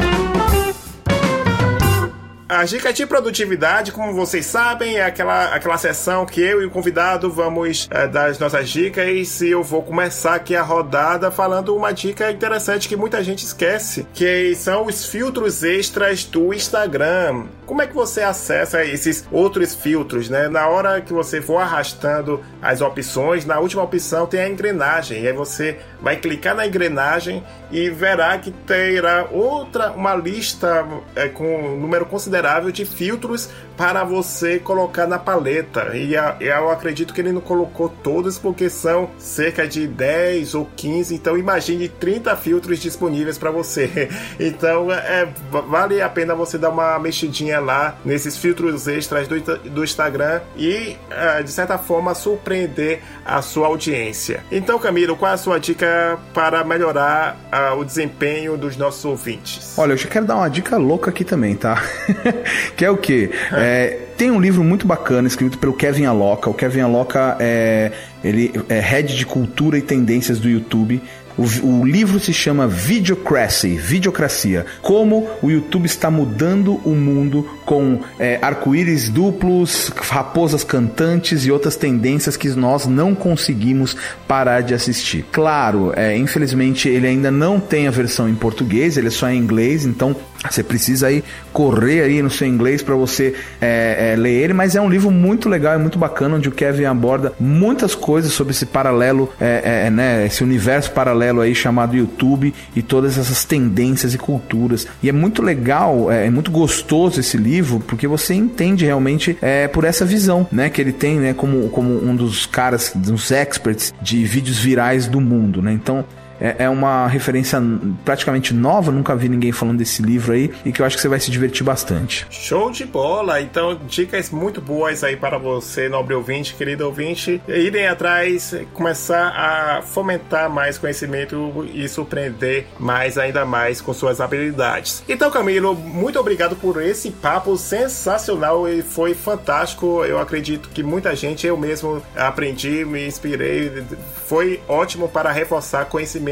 A dica de produtividade, como vocês sabem, é aquela, aquela sessão que eu e o convidado vamos é, dar as nossas dicas e eu vou começar aqui a rodada falando uma dica interessante que muita gente esquece, que são os filtros extras do Instagram. Como é que você acessa esses outros filtros, né? Na hora que você for arrastando as opções, na última opção tem a engrenagem, e aí você vai clicar na engrenagem e verá que terá outra, uma lista é, com um número considerável de filtros para você colocar na paleta. E eu acredito que ele não colocou todos porque são cerca de 10 ou 15, então imagine 30 filtros disponíveis para você. Então é, vale a pena você dar uma mexidinha lá nesses filtros extras do, do Instagram e é, de certa forma surpreender a sua audiência. Então, Camilo, qual é a sua dica para melhorar uh, o desempenho dos nossos ouvintes? Olha, eu já quero dar uma dica louca aqui também, tá? que é o quê? É, tem um livro muito bacana escrito pelo Kevin Aloca. O Kevin Aloca é, ele é head de cultura e tendências do YouTube. O, o, livro se chama Videocracy, Videocracia. Como o YouTube está mudando o mundo com é, arco-íris duplos, raposas cantantes e outras tendências que nós não conseguimos parar de assistir. Claro, é, infelizmente ele ainda não tem a versão em português, ele é só em inglês, então você precisa aí correr aí no seu inglês para você é, é, ler ele, mas é um livro muito legal e muito bacana onde o Kevin aborda muitas coisas sobre esse paralelo, é, é, né, esse universo paralelo aí chamado YouTube e todas essas tendências e culturas. E é muito legal, é, é muito gostoso esse livro porque você entende realmente é, por essa visão, né, que ele tem, né, como, como um dos caras, dos experts de vídeos virais do mundo, né. Então é, é uma referência praticamente nova, nunca vi ninguém falando desse livro aí e que eu acho que você vai se divertir bastante. Show de bola! Então, dicas muito boas aí para você, nobre ouvinte, querido ouvinte, irem atrás, começar a fomentar mais conhecimento e surpreender mais, ainda mais com suas habilidades. Então, Camilo, muito obrigado por esse papo sensacional e foi fantástico. Eu acredito que muita gente, eu mesmo aprendi, me inspirei, foi ótimo para reforçar conhecimento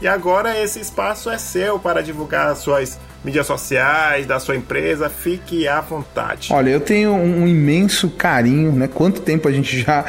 e agora esse espaço é seu para divulgar suas mídias sociais da sua empresa, fique à vontade. Olha, eu tenho um imenso carinho, né? Quanto tempo a gente já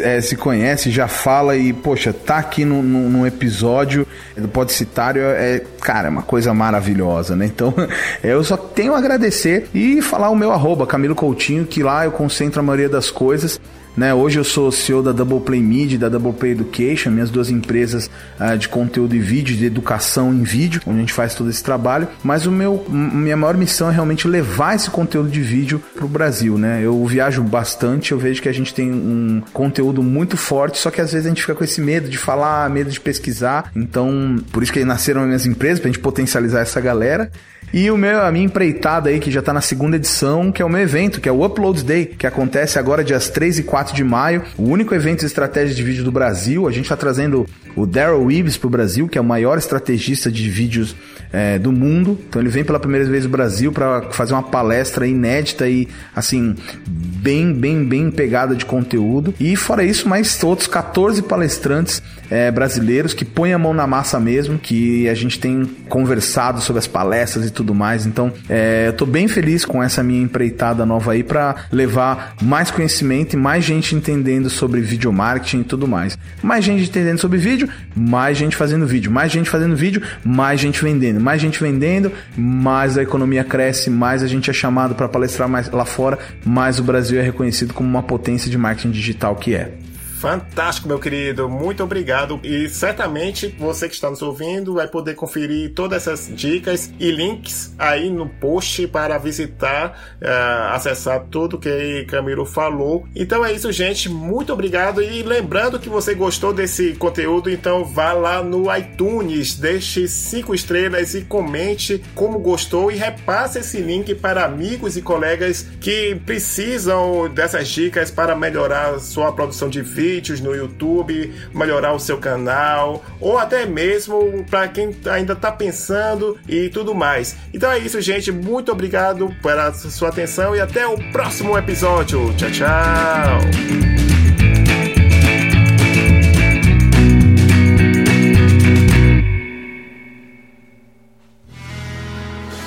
é, se conhece, já fala e, poxa, tá aqui no, no, no episódio do Podcitário é, cara, é uma coisa maravilhosa, né? Então, eu só tenho a agradecer e falar o meu arroba, Camilo Coutinho, que lá eu concentro a maioria das coisas. Né? Hoje eu sou CEO da Double Play Media, da Double Play Education, minhas duas empresas uh, de conteúdo e vídeo, de educação em vídeo, onde a gente faz todo esse trabalho. Mas o meu, minha maior missão é realmente levar esse conteúdo de vídeo para o Brasil. Né? Eu viajo bastante, eu vejo que a gente tem um conteúdo muito forte, só que às vezes a gente fica com esse medo de falar, medo de pesquisar. Então, por isso que nasceram minhas empresas, para a gente potencializar essa galera. E o meu, a minha empreitada aí, que já está na segunda edição, que é o meu evento, que é o Upload Day, que acontece agora dias 3 e 4 de maio, o único evento de estratégia de vídeo do Brasil. A gente está trazendo o Daryl Weaves para o Brasil, que é o maior estrategista de vídeos é, do mundo. Então ele vem pela primeira vez no Brasil para fazer uma palestra inédita e assim bem, bem, bem pegada de conteúdo. E fora isso, mais outros 14 palestrantes é, brasileiros que põem a mão na massa mesmo, que a gente tem conversado sobre as palestras e tudo mais. Então, é, eu tô bem feliz com essa minha empreitada nova aí para levar mais conhecimento e mais gente entendendo sobre video marketing e tudo mais. Mais gente entendendo sobre vídeo, mais gente fazendo vídeo, mais gente fazendo vídeo, mais gente vendendo, mais gente vendendo, mais a economia cresce, mais a gente é chamado para palestrar mais lá fora, mais o Brasil é reconhecido como uma potência de marketing digital que é. Fantástico, meu querido. Muito obrigado. E certamente você que está nos ouvindo vai poder conferir todas essas dicas e links aí no post para visitar, uh, acessar tudo que Camilo falou. Então é isso, gente. Muito obrigado. E lembrando que você gostou desse conteúdo, então vá lá no iTunes, deixe cinco estrelas e comente como gostou e repasse esse link para amigos e colegas que precisam dessas dicas para melhorar sua produção de vídeo vídeos no YouTube, melhorar o seu canal, ou até mesmo para quem ainda está pensando e tudo mais. Então é isso, gente. Muito obrigado pela sua atenção e até o próximo episódio. Tchau, tchau.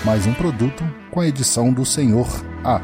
mais um produto com a edição do Senhor A.